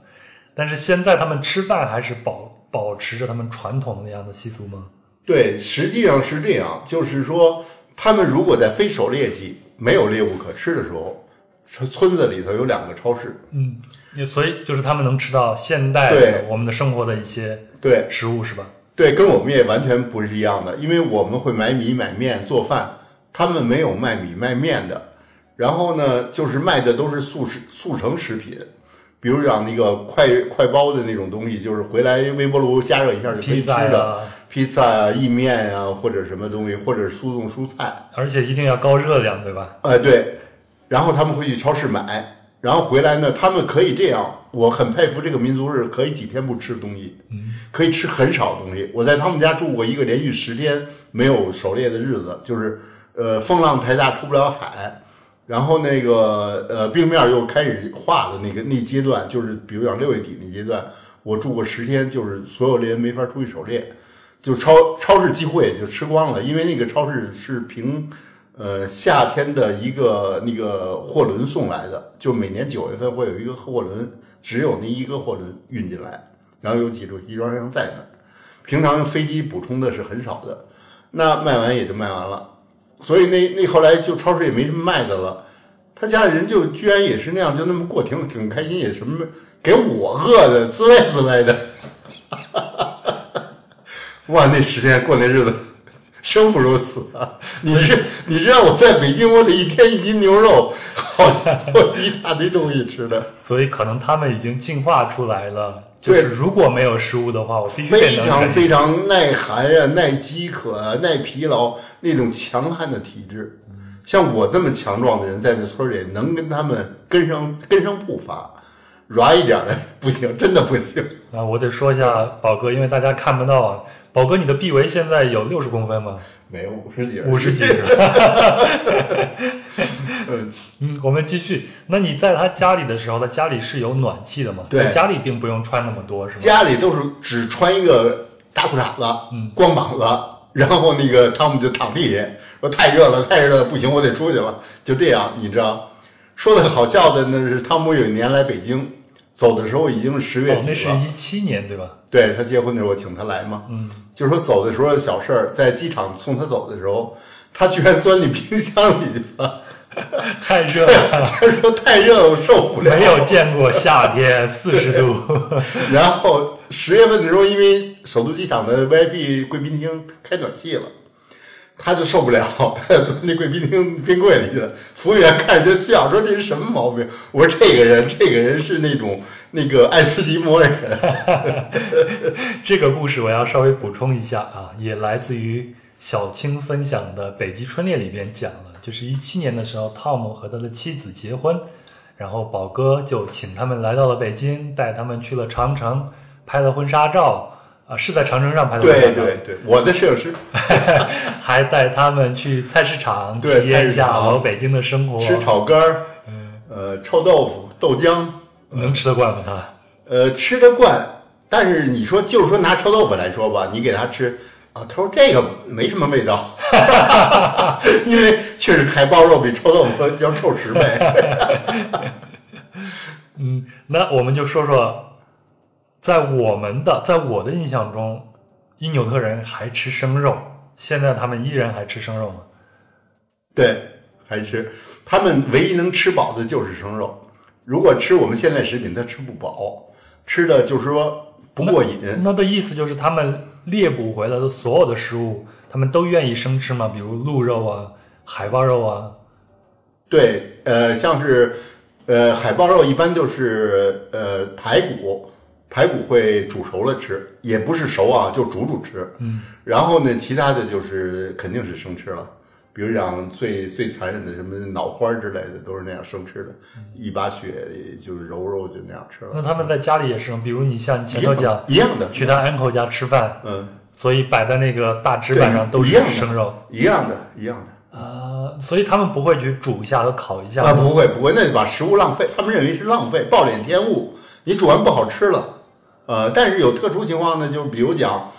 但是现在他们吃饭还是保保持着他们传统的那样的习俗吗？对，实际上是这样，就是说，他们如果在非狩猎季没有猎物可吃的时候，村村子里头有两个超市，嗯，所以就是他们能吃到现代对我们的生活的一些对食物是吧？对，跟我们也完全不是一样的，因为我们会买米买面做饭，他们没有卖米卖面的，然后呢，就是卖的都是速食速成食品。比如讲那个快快包的那种东西，就是回来微波炉加热一下就可以吃的，披萨啊、意面啊，或者什么东西，或者速冻蔬菜，而且一定要高热量，对吧？哎，对。然后他们会去超市买，然后回来呢，他们可以这样，我很佩服这个民族是可以几天不吃东西，可以吃很少东西。我在他们家住过一个连续十天没有狩猎的日子，就是呃风浪太大出不了海。然后那个呃，冰面又开始化的那个那阶段，就是比如讲六月底那阶段，我住过十天，就是所有猎人没法出去狩猎，就超超市几乎也就吃光了，因为那个超市是凭呃夏天的一个那个货轮送来的，就每年九月份会有一个货轮，只有那一个货轮运进来，然后有几处集装箱在那儿，平常飞机补充的是很少的，那卖完也就卖完了，所以那那后来就超市也没什么卖的了。他家里人就居然也是那样，就那么过，挺挺开心，也什么给我饿的滋歪滋歪的，哇，那十天过那日子，生不如死啊！你是你知道我在北京，我得一天一斤牛肉，好家伙，一大堆东西吃的，所以可能他们已经进化出来了。就是对如果没有食物的话，我必须非常非常耐寒呀、耐饥渴啊、耐疲劳那种强悍的体质。像我这么强壮的人，在这村里能跟他们跟上跟上步伐，软一点的不行，真的不行。啊，我得说一下宝哥，因为大家看不到啊。宝哥，你的臂围现在有六十公分吗？没有五十几，五十几。嗯，我们继续。那你在他家里的时候，他家里是有暖气的吗？对在家里并不用穿那么多，是吗？家里都是只穿一个大裤衩子，嗯光膀子，然后那个汤姆就躺地下，说太热了，太热了，不行，我得出去了。就这样，你知道。说的好笑的那是汤姆有一年来北京，走的时候已经是十月哦，那是底了。一七年对吧？对他结婚的时候，我请他来嘛，嗯，就是说走的时候小事儿，在机场送他走的时候，他居然钻进冰箱里去了。太热了，他说太热了，我受不了。没有见过夏天四十度。然后十月份的时候，因为首都机场的 VIP 贵宾厅开暖气了，他就受不了，他 钻那贵宾厅冰柜里去了。服务员看着就笑，说这是什么毛病？我说这个人，这个人是那种那个爱斯基摩人。这个故事我要稍微补充一下啊，也来自于小青分享的《北极春恋》里边讲了，就是一七年的时候，汤姆和他的妻子结婚，然后宝哥就请他们来到了北京，带他们去了长城，拍了婚纱照啊，是在长城上拍的对对对，我的摄影师 还带他们去菜市场对体验一下老北京的生活，吃炒肝儿，呃，臭豆腐、豆浆，能吃得惯吗？他？呃，吃得惯。但是你说，就是说拿臭豆腐来说吧，你给他吃啊，他说这个没什么味道，因为确实海豹肉比臭豆腐要臭十倍。嗯，那我们就说说，在我们的，在我的印象中，因纽特人还吃生肉，现在他们依然还吃生肉吗？对，还吃。他们唯一能吃饱的就是生肉。如果吃我们现在食品，他吃不饱，吃的就是说不过瘾。那的意思就是他们猎捕回来的所有的食物，他们都愿意生吃吗？比如鹿肉啊、海豹肉啊。对，呃，像是呃海豹肉一般就是呃排骨，排骨会煮熟了吃，也不是熟啊，就煮煮吃。嗯，然后呢，其他的就是肯定是生吃了。比如讲最最残忍的什么脑花之类的，都是那样生吃的，一把血就是揉揉就那样吃了。那他们在家里也生？比如你像你前头讲一样的，去他 uncle 家吃饭，嗯，所以摆在那个大纸板上都是对一样生肉一样的，一样的。啊、所以他们不会去煮一下和烤一下啊，不会不会，那就把食物浪费，他们认为是浪费，暴殄天物。你煮完不好吃了，呃，但是有特殊情况呢，就比如讲，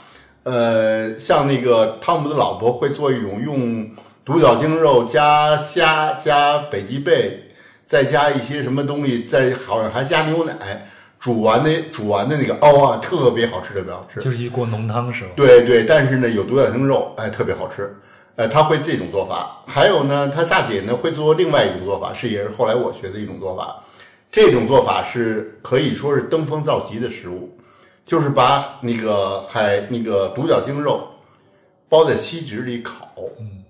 呃，像那个汤姆的老婆会做一种用独角鲸肉加虾加北极贝，再加一些什么东西，再好像还加牛奶，煮完的煮完的那个熬啊，特别好吃，特别好吃。就是一锅浓汤是吧？对对，但是呢，有独角鲸肉，哎，特别好吃。呃，他会这种做法。还有呢，他大姐呢会做另外一种做法，是也是后来我学的一种做法。这种做法是可以说是登峰造极的食物，就是把那个海那个独角鲸肉包在锡纸里烤。嗯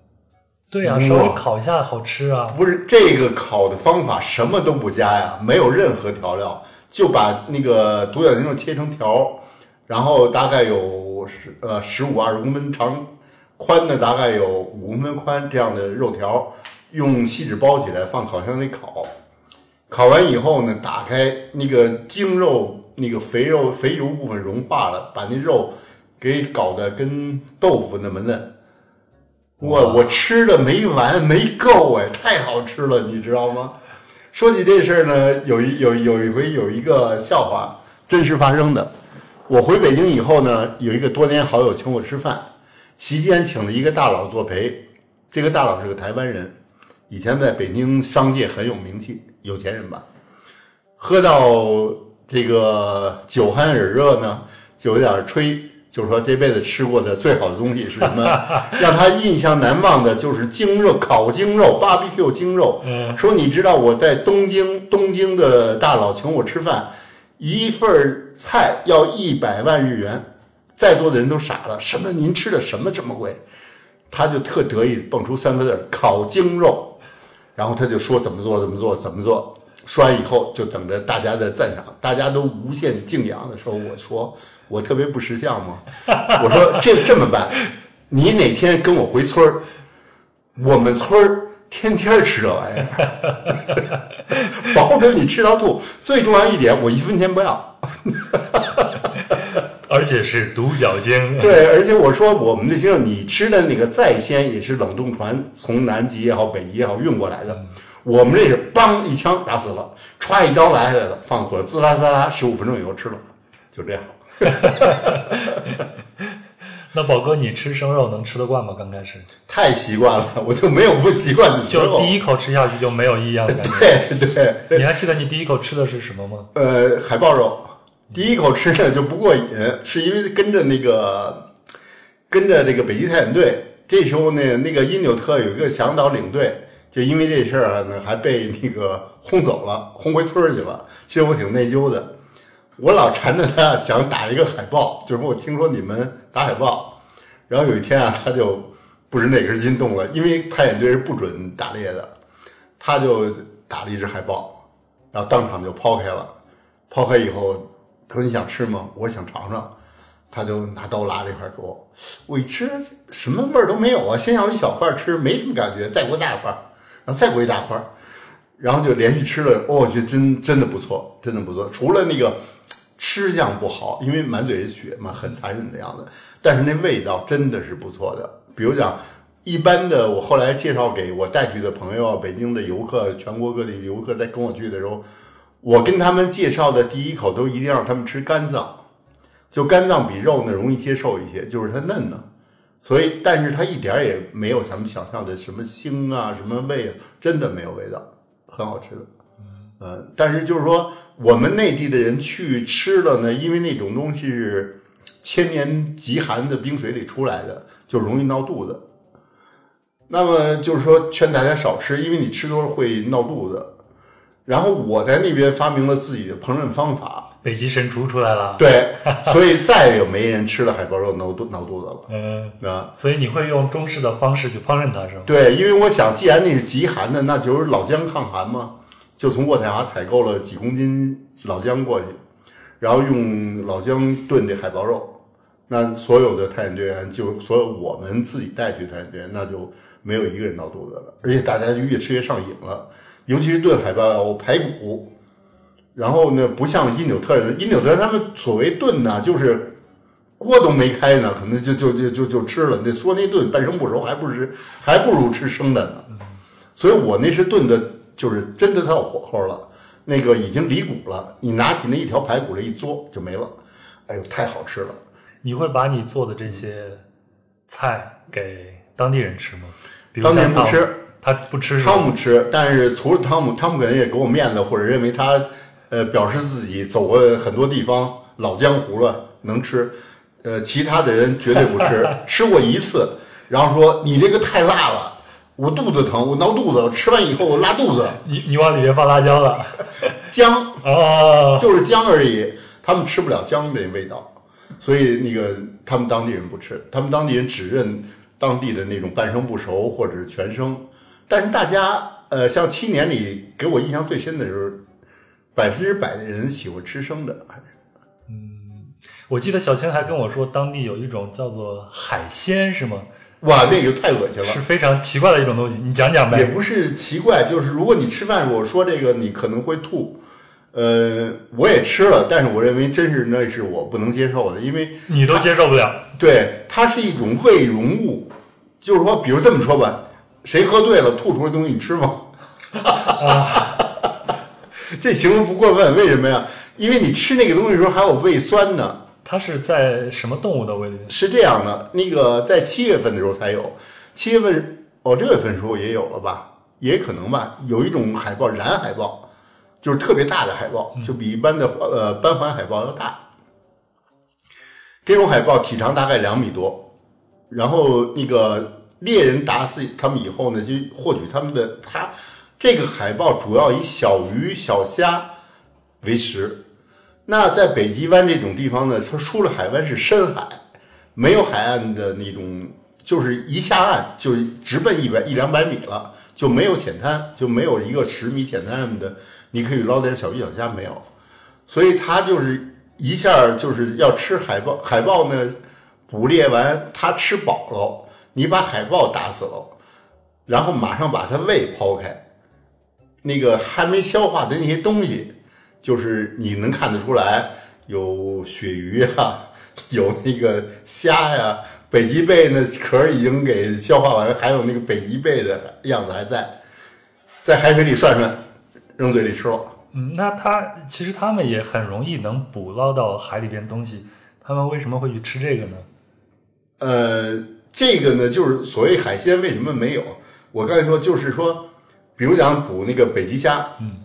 对呀、哇稍微烤一下好吃啊。不是这个烤的方法，什么都不加呀，没有任何调料，就把那个独角鲸肉切成条，然后大概有十呃十五二十公分长，宽呢大概有五公分宽这样的肉条，用锡纸包起来放烤箱里烤。烤完以后呢，打开那个鲸肉那个肥肉肥油部分融化了，把那肉给搞得跟豆腐那么嫩。我我吃的没完没够哎，太好吃了，你知道吗？说起这事儿呢，有一有有一回有一个笑话，真实发生的。我回北京以后呢，有一个多年好友请我吃饭，席间请了一个大佬作陪。这个大佬是个台湾人，以前在北京商界很有名气，有钱人吧。喝到这个酒酣耳热呢，就有点吹，就说这辈子吃过的最好的东西是什么？让他印象难忘的就是精肉，烤精肉，barbecue 精肉。说你知道我在东京，东京的大佬请我吃饭，一份儿菜要一百万日元，在座的人都傻了，什么？您吃的什么这么贵？他就特得意蹦出三个字儿：烤精肉。然后他就说怎么做，怎么做，怎么做。说完以后，就等着大家的赞赏，大家都无限敬仰的时候，我说我特别不识相吗？我说这这么办，你哪天跟我回村儿，我们村儿天天吃这玩意儿，保准你吃到吐。最重要一点，我一分钱不要。而且是独角鲸。对，而且我说我们的精肉，你吃的那个再鲜也是冷冻船从南极也好、北极也好运过来的，我们这是梆一枪打死了，歘一刀来下来了，放火滋啦滋啦，十五分钟以后吃了，就这样。那宝哥，你吃生肉能吃得惯吗？刚开始太习惯了，我就没有不习惯的时候。就第一口吃下去就没有异样的感觉。对对，你还记得你第一口吃的是什么吗？呃，海豹肉，第一口吃着就不过瘾，是因为跟着那个跟着这个北极探险队，这时候呢，那个因纽特有一个向导领队，就因为这事儿啊呢，还被那个轰走了，轰回村儿去了。其实我挺内疚的，我老缠着他想打一个海豹，就是我听说你们打海豹，然后有一天啊，他就不知哪根筋动了，因为探险队是不准打猎的，他就打了一只海豹，然后当场就抛开了。抛开以后，他说：“你想吃吗？”我想尝尝。他就拿刀拉了一块给我，我一吃什么味儿都没有啊，先要一小块吃，没什么感觉，再给我大块，然后再给我一大块，然后就连续吃了，哦，我觉得真真的不错，真的不错。除了那个吃相不好，因为满嘴是血嘛，很残忍的样子，但是那味道真的是不错的。比如讲，一般的我后来介绍给我带去的朋友，北京的游客，全国各地游客在跟我去的时候，我跟他们介绍的第一口都一定让他们吃肝脏。就肝脏比肉呢容易接受一些，就是它嫩呢，所以但是它一点儿也没有咱们想象的什么腥啊、什么味，真的没有味道，很好吃的。嗯，但是就是说我们内地的人去吃了呢，因为那种东西是千年极寒的冰水里出来的，就容易闹肚子。那么就是说劝大家少吃，因为你吃多了会闹肚子。然后我在那边发明了自己的烹饪方法，北极神厨出来了。对，所以再也没人吃了海豹肉闹肚闹肚子了。嗯，啊，所以你会用中式的方式去烹饪它，是吗？对，因为我想，既然那是极寒的，那就是老姜抗寒嘛，就从渥太华采购了几公斤老姜过去，然后用老姜炖这海豹肉。那所有的探险队员，就所有我们自己带去的探险队员，那就没有一个人闹肚子了，而且大家就越吃越上瘾了。尤其是炖海豹排骨，然后呢，不像因纽特人，因纽特人他们所谓炖呢，就是锅都没开呢，可能就就就就就吃了。那说那炖半生不熟，还不是还不如吃生的呢。所以我那是炖的，就是真的它有火候了，那个已经离骨了。你拿起那一条排骨来一嘬就没了，哎呦，太好吃了。你会把你做的这些菜给当地人吃吗？比如当年像汤不吃，他不吃汤姆吃，但是除了汤姆，汤姆可能也给我面子，或者认为他呃表示自己走过很多地方老江湖了，能吃。呃，其他的人绝对不吃，吃过一次，然后说你这个太辣了，我肚子疼，我闹肚子，吃完以后我拉肚子。你你往里面放辣椒了 姜 哦，就是姜而已，他们吃不了姜的味道，所以那个他们当地人不吃，他们当地人只认当地的那种半生不熟或者是全生。但是大家呃，像七年里给我印象最深的就是百分之百的人喜欢吃生的，还是我记得小青还跟我说，当地有一种叫做海鲜，是吗？哇，那个太恶心了。是非常奇怪的一种东西，你讲讲呗。也不是奇怪，就是如果你吃饭，我说这个你可能会吐，呃，我也吃了，但是我认为真是那是我不能接受的，因为你都接受不了，对它是一种胃溶物，就是说，比如这么说吧，谁喝醉了吐出来东西你吃吗？这形容不过分，为什么呀？因为你吃那个东西的时候还有胃酸呢，它是在什么动物的胃里面？是这样的，那个在七月份的时候才有，七月份哦，六月份的时候也有了吧？也可能吧。有一种海豹，蓝海豹，就是特别大的海豹，就比一般的呃斑环海豹要大。这种海豹体长大概两米多，然后那个猎人打死它们以后呢，就获取它们的它这个海豹主要以小鱼小虾为食。那在北极湾这种地方呢，它出了海湾是深海，没有海岸的那种，就是一下岸就直奔一百一两百米了，就没有浅滩，就没有一个十米浅滩什么的，你可以捞点小鱼小虾没有，所以它就是一下就是要吃海豹，海豹呢捕猎完它吃饱了，你把海豹打死了，然后马上把它胃抛开，那个还没消化的那些东西。就是你能看得出来，有鳕鱼啊，有那个虾呀，北极贝呢壳已经给消化完了，还有那个北极贝的样子还在，在海水里涮涮，扔嘴里吃了。嗯，那它其实它们也很容易能捕捞到海里边东西，它们为什么会去吃这个呢？呃，这个呢，就是所谓海鲜为什么没有？我刚才说就是说，比如讲捕那个北极虾，嗯。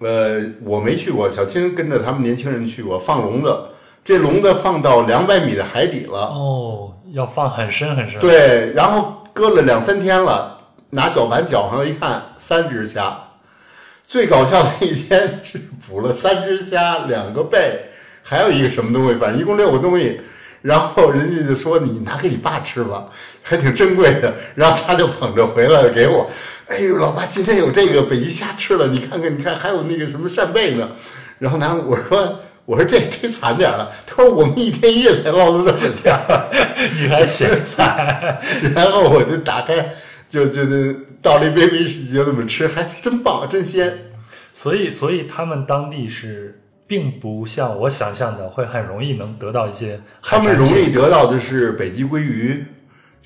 呃，我没去过，小青跟着他们年轻人去过放笼子，这笼子放到两百米的海底了。哦，要放很深很深。对，然后搁了两三天了，拿绞盘绞上一看，三只虾。最搞笑的一天是捕了三只虾，两个贝，还有一个什么东西，反正一共六个东西。然后人家就说：“你拿给你爸吃吧，还挺珍贵的。”然后他就捧着回来给我。哎呦，老爸，今天有这个北极虾吃了，你看看，你看还有那个什么扇贝呢。然后拿，我说，我说这忒惨点了。他说我们一天一夜才捞了这么点儿，你还嫌惨。然后我就打开，就就就倒了一杯威士忌，就这么吃，还真棒，真鲜。所以，所以他们当地是并不像我想象的会很容易能得到一些。他们容易得到的是北极鲑鱼，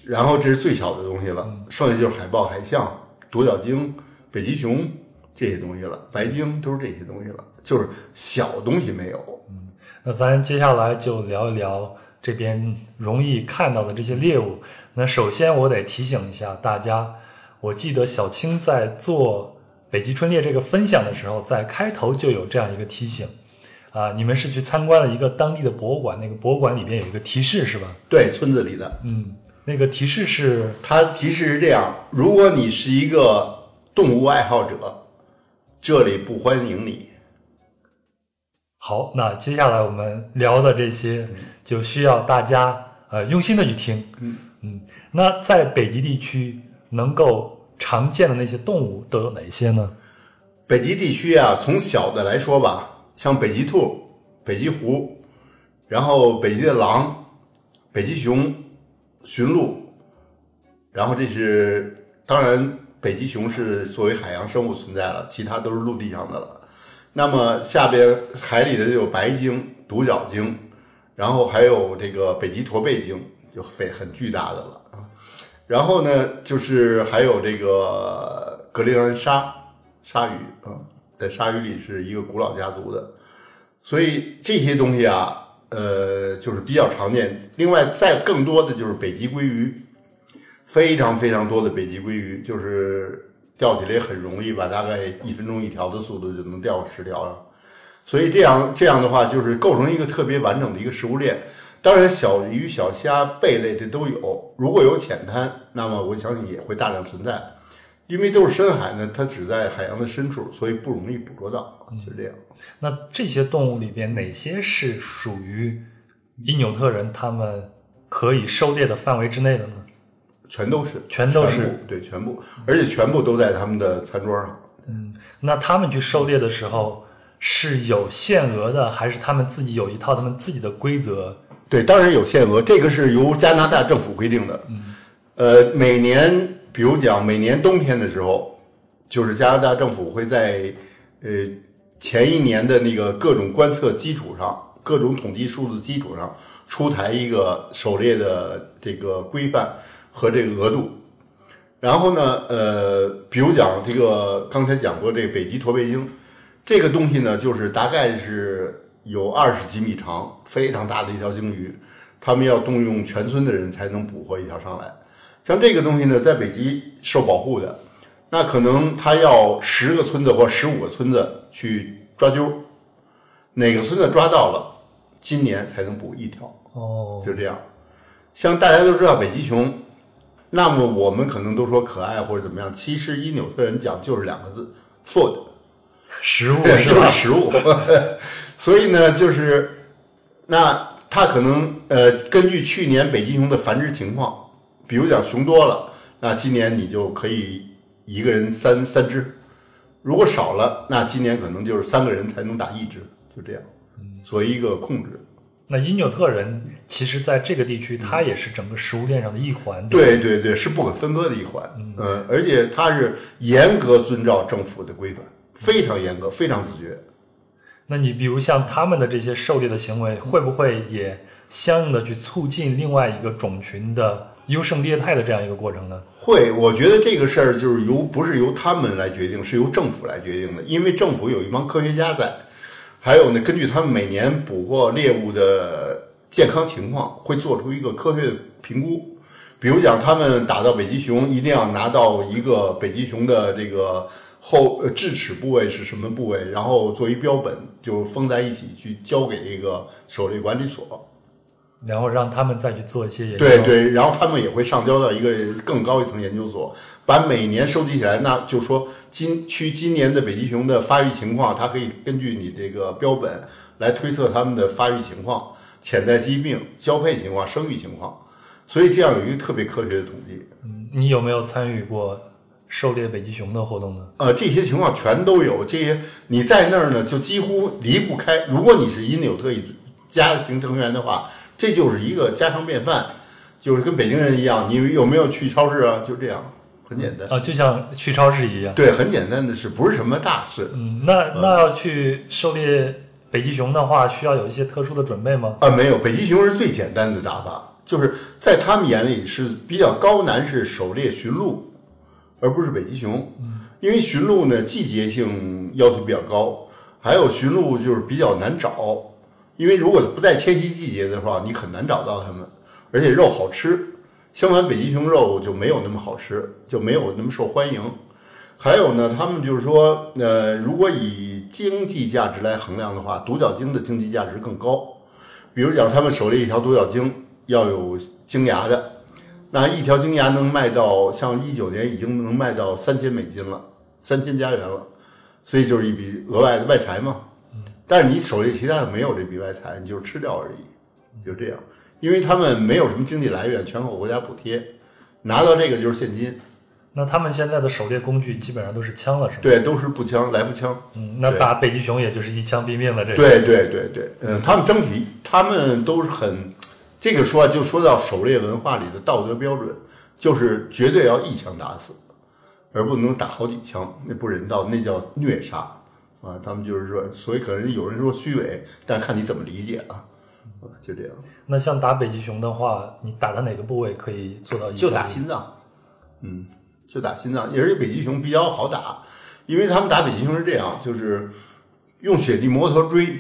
然后这是最小的东西了，剩下就是海豹、海象。独角鲸、北极熊这些东西了，白鲸都是这些东西了，就是小东西没有。嗯，那咱接下来就聊一聊这边容易看到的这些猎物。那首先我得提醒一下大家，我记得小青在做北极春猎这个分享的时候，在开头就有这样一个提醒啊，你们是去参观了一个当地的博物馆，那个博物馆里边有一个提示是吧？对，村子里的，嗯。那个提示是，它提示是这样：如果你是一个动物爱好者，这里不欢迎你。好，那接下来我们聊的这些，就需要大家呃用心的去听。嗯嗯。那在北极地区能够常见的那些动物都有哪些呢？北极地区啊，从小的来说吧，像北极兔、北极狐，然后北极的狼、北极熊。驯鹿，然后这是当然，北极熊是作为海洋生物存在了，其他都是陆地上的了。那么下边海里的就有白鲸、独角鲸，然后还有这个北极驼背鲸，就非很巨大的了啊。然后呢，就是还有这个格陵兰鲨鲨鱼啊，在鲨鱼里是一个古老家族的，所以这些东西啊。呃，就是比较常见。另外，再更多的就是北极鲑鱼，非常非常多的北极鲑鱼，就是钓起来很容易吧，大概一分钟一条的速度就能钓十条了。所以这样这样的话，就是构成一个特别完整的一个食物链。当然，小鱼、小虾、贝类这都有。如果有浅滩，那么我相信也会大量存在。因为都是深海呢，它只在海洋的深处，所以不容易捕捉到，是这样。那这些动物里边哪些是属于因纽特人他们可以狩猎的范围之内的呢？全都是，全都是，对，全部，而且全部都在他们的餐桌上。嗯，那他们去狩猎的时候是有限额的，还是他们自己有一套他们自己的规则？对，当然有限额，这个是由加拿大政府规定的。嗯，呃，每年。比如讲，每年冬天的时候，就是加拿大政府会在呃前一年的那个各种观测基础上，各种统计数字基础上出台一个狩猎的这个规范和这个额度。然后呢，呃，比如讲这个刚才讲过这个北极驼背鲸，这个东西呢，就是大概是有二十几米长，非常大的一条鲸鱼，他们要动用全村的人才能捕获一条上来。像这个东西呢，在北极受保护的，那可能它要十个村子或十五个村子去抓阄，哪个村子抓到了，今年才能捕一条。哦，就这样。像大家都知道北极熊，那么我们可能都说可爱或者怎么样，其实依纽特人讲就是两个字：food，食物就是吧？食物。所以呢，就是那它可能呃，根据去年北极熊的繁殖情况，比如讲熊多了，那今年你就可以一个人三三只；如果少了，那今年可能就是三个人才能打一只，就这样，作为一个控制。那因纽特人其实在这个地区，它也是整个食物链上的一环。对对对，是不可分割的一环。嗯，而且它是严格遵照政府的规范，非常严格，非常自觉。那你比如像他们的这些狩猎的行为，会不会也相应的去促进另外一个种群的优胜劣汰的这样一个过程呢？会，我觉得这个事儿就是由不是由他们来决定，是由政府来决定的，因为政府有一帮科学家在，还有呢，根据他们每年捕获猎物的健康情况，会做出一个科学的评估。比如讲，他们打到北极熊，一定要拿到一个北极熊的这个后呃智齿部位是什么部位，然后作为标本，就封在一起去交给这个狩猎管理所。然后让他们再去做一些研究。对对，然后他们也会上交到一个更高一层研究所，把每年收集起来，那就说今区今年的北极熊的发育情况，它可以根据你这个标本来推测它们的发育情况、潜在疾病、交配情况、生育情况，所以这样有一个特别科学的统计。嗯你有没有参与过狩猎北极熊的活动呢？呃，这些情况全都有，这些你在那儿呢，就几乎离不开。如果你是因纽特一家庭成员的话，这就是一个家常便饭，就是跟北京人一样。你有没有去超市啊？就这样，很简单。啊，就像去超市一样。对，很简单的事，不是什么大事。嗯，那那要去狩猎北极熊的话，需要有一些特殊的准备吗？啊，没有，北极熊是最简单的打法，就是在他们眼里是比较高难是狩猎驯鹿，而不是北极熊。嗯因为驯鹿呢季节性要求比较高，还有驯鹿就是比较难找，因为如果不在迁徙季节的话，你很难找到它们，而且肉好吃。相反，北极熊肉就没有那么好吃，就没有那么受欢迎。还有呢，他们就是说，呃，如果以经济价值来衡量的话，独角鲸的经济价值更高。比如讲，他们狩猎一条独角鲸要有鲸牙的，那一条鲸牙能卖到像一九年已经能卖到三千美金了，三千加元了，所以就是一笔额外的外财嘛。但是你狩猎其他的没有这笔外财，你就是吃掉而已，就这样。因为他们没有什么经济来源，全靠国家补贴，拿到这个就是现金。那他们现在的狩猎工具基本上都是枪了，是吧？对，都是步枪、来福枪。嗯，那打北极熊也就是一枪毙命了，这是。对对对对，嗯，他们整体他们都是很，这个说啊就说到狩猎文化里的道德标准，就是绝对要一枪打死，而不能打好几枪，那不人道，那叫虐杀啊。他们就是说，所以可能有人说虚伪，但看你怎么理解了啊，就这样。那像打北极熊的话，你打它哪个部位可以做到一就打心脏，嗯，就打心脏，而且北极熊比较好打，因为他们打北极熊是这样，就是用雪地摩托追，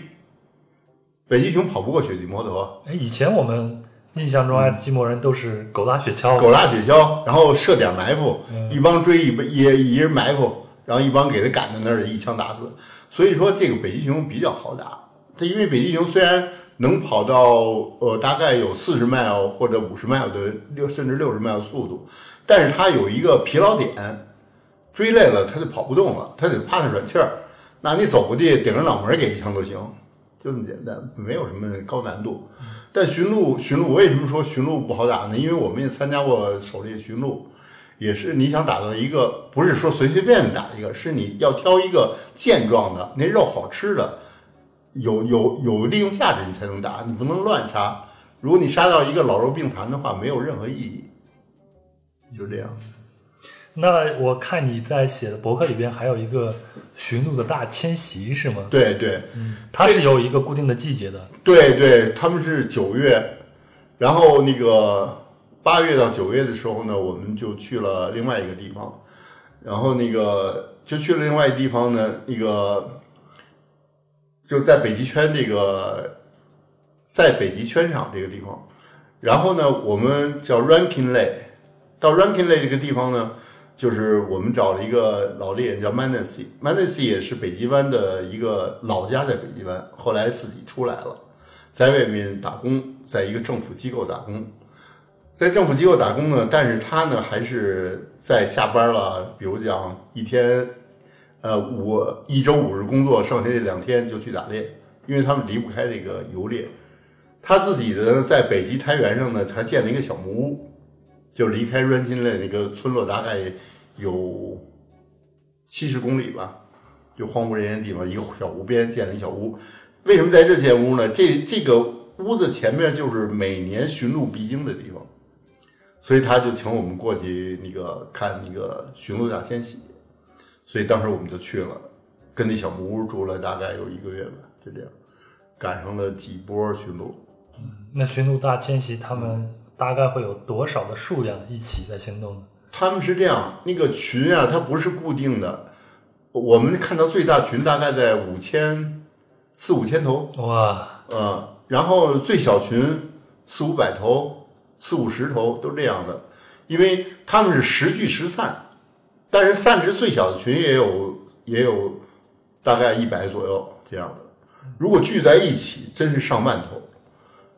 北极熊跑不过雪地摩托，哎，以前我们印象中爱斯基摩人都是狗拉雪橇，嗯狗拉雪橇，然后设点埋伏，嗯一帮追一帮一一人埋伏，然后一帮给他赶在那儿，一枪打死。所以说这个北极熊比较好打，它因为北极熊虽然能跑到呃大概有四十 mile 或者五十 mile 的六甚至六十 mile 速度，但是它有一个疲劳点，追累了它就跑不动了，它得趴着喘气儿。那你走过去顶着脑门给一枪都行，就这么简单，没有什么高难度。但驯鹿，驯鹿，为什么说驯鹿不好打呢？因为我们也参加过狩猎驯鹿，也是你想打到一个，不是说随随便便打一个，是你要挑一个健壮的，那肉好吃的，有有有利用价值，你才能打，你不能乱杀。如果你杀到一个老弱病残的话，没有任何意义。就这样，那我看你在写的博客里边还有一个驯鹿的大迁徙是吗？对对，它是有一个固定的季节的。对对，他们是九月，然后那个八月到九月的时候呢，我们就去了另外一个地方，然后那个就去了另外一个地方呢，那个就在北极圈这个，在北极圈上这个地方。然后呢，我们叫 Rankin Lake，到 Rankin Lake 这个地方呢，就是我们找了一个老猎人叫 Manassi，Manassi 也是北极湾的一个老家在北极湾，后来自己出来了，在外面打工，在一个政府机构打工。在政府机构打工呢，但是他呢还是在下班了，比如讲一天，呃五一周五日工作，剩下这两天就去打猎，因为他们离不开这个游猎。他自己的在北极苔原上呢，才建了一个小木屋，就离开软金类那个村落大概有七十公里吧，就荒无人烟的地方，一个小湖边建了一小屋。为什么在这建屋呢？这这个屋子前面就是每年驯鹿必经的地。所以他就请我们过去那个看那个驯鹿大迁徙，所以当时我们就去了，跟那小木屋住了大概有一个月吧，就这样，赶上了几波驯鹿。嗯那驯鹿大迁徙，他们大概会有多少的数量一起在行动呢？他们是这样，那个群啊，它不是固定的，我们看到最大群大概在五千四五千头，哇，呃，然后最小群四五百头。四五十头都这样的，因为他们是时聚时散，但是散值最小的群也有也有大概一百左右这样的。如果聚在一起，真是上万头，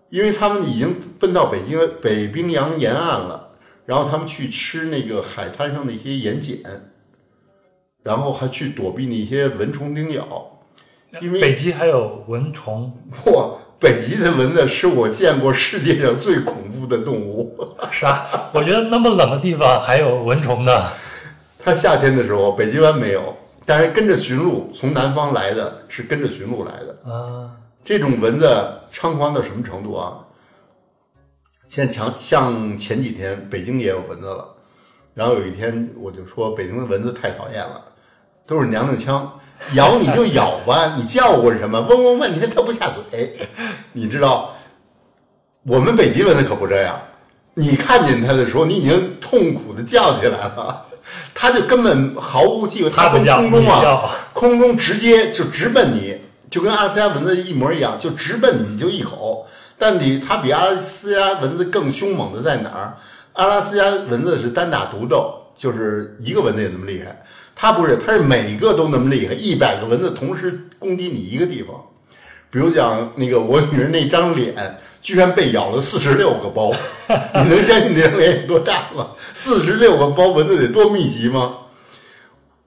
因为他们已经奔到北京北冰洋沿岸了，然后他们去吃那个海滩上的一些盐碱，然后还去躲避那些蚊虫叮咬。因为北极还有蚊虫，哇！北极的蚊子是我见过世界上最恐怖的动物。是啊，我觉得那么冷的地方还有蚊虫呢。它夏天的时候，北极湾没有，但是跟着驯鹿从南方来的是跟着驯鹿来的啊。这种蚊子猖狂到什么程度啊？现在强像前几天北京也有蚊子了，然后有一天我就说北京的蚊子太讨厌了，都是娘娘腔。咬你就咬吧，你叫唤什么？嗡嗡半天它不下嘴，你知道？我们北极蚊子可不这样。你看见它的时候，你已经痛苦的叫起来了，它就根本毫无忌讳，它从空中啊，空中直接就直奔你，就跟阿拉斯加蚊子一模一样，就直奔你就一口。但你它比阿拉斯加蚊子更凶猛的在哪儿？阿拉斯加蚊子是单打独斗，就是一个蚊子也那么厉害。它不是，它是每个都那么厉害，一百个蚊子同时攻击你一个地方。比如讲那个我女儿那张脸，居然被咬了四十六个包，你能相信那张脸有多大吗？四十六个包蚊子得多密集吗？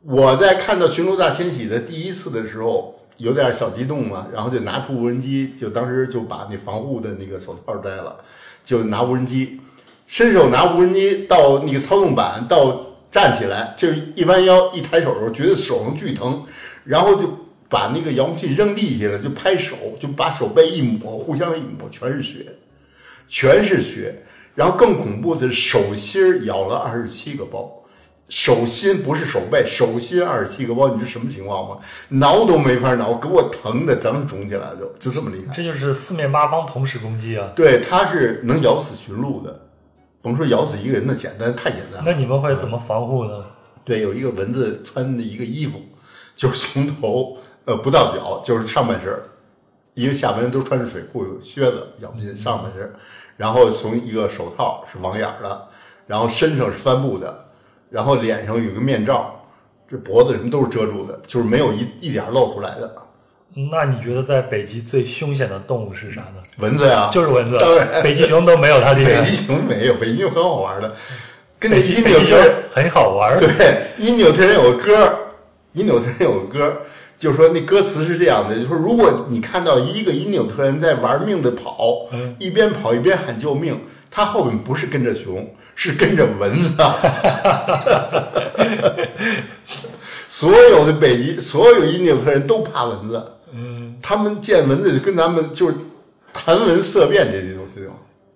我在看到驯鹿大迁徙的第一次的时候，有点小激动嘛，然后就拿出无人机，就当时就把那防护的那个手套摘了，就拿无人机，伸手拿无人机到那个操纵板到。站起来，就一弯腰，一抬手的时候，觉得手上巨疼，然后就把那个遥控器扔地下了，就拍手，就把手背一抹，互相一抹，全是血，全是血。然后更恐怖的是手心咬了二十七个包，手心不是手背，手心二十七个包，你知什么情况吗？挠都没法挠，给我疼的整肿起来了，就这么厉害。这就是四面八方同时攻击啊！对，它是能咬死驯鹿的。甭说咬死一个人的简单，太简单了。那你们会怎么防护呢？对，有一个蚊子穿的一个衣服，就是从头呃不到脚，就是上半身，因为下半身都穿着水裤、有靴子，咬不进上半身。然后从一个手套是网眼的，然后身上是帆布的，然后脸上有一个面罩，这脖子什么都是遮住的，就是没有一一点露出来的。那你觉得在北极最凶险的动物是啥呢？蚊子呀，就是蚊子。当然，北极熊都没有它厉害。北极熊没有，北极熊很好玩的，跟那因纽特人很好玩。对，因纽特人有个歌，因纽特人有个歌，就是说那歌词是这样的：，就是说，如果你看到一个因纽特人在玩命的跑，一边跑一边喊救命，他后面不是跟着熊，是跟着蚊子。所有的北极，所有因纽特人都怕蚊子。嗯，他们见蚊子就跟咱们就是谈蚊色变的这种这种，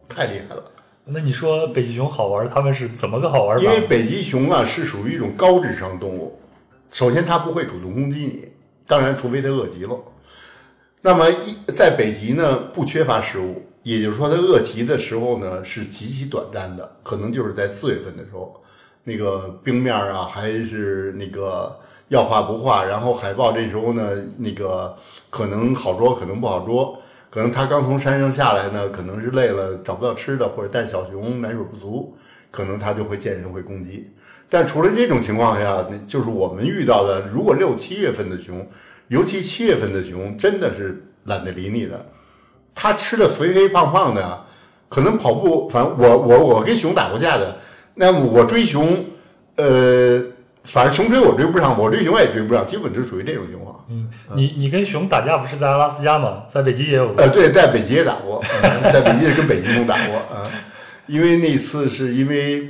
太厉害了。那你说北极熊好玩，他们是怎么个好玩法？因为北极熊啊是属于一种高智商动物，首先它不会主动攻击你，当然除非它饿极了。那么一在北极呢不缺乏食物，也就是说它饿极的时候呢是极其短暂的，可能就是在四月份的时候，那个冰面啊，还是那个要画不画，然后海豹这时候呢，那个可能好捉，可能不好捉，可能他刚从山上下来呢，可能是累了找不到吃的，或者带小熊奶水不足，可能他就会见人会攻击。但除了这种情况下，那就是我们遇到的，如果六七月份的熊，尤其七月份的熊，真的是懒得理你的。它吃的肥肥胖胖的，可能跑步，反正我我我跟熊打过架的，那么我追熊，呃，反正熊追我追不上，我追熊也追不上，基本就属于这种情况。嗯，你你跟熊打架不是在阿拉斯加吗？在北极也有过。呃，对，在北极也打过，嗯在北极是跟北极熊打过啊、因为那次是因为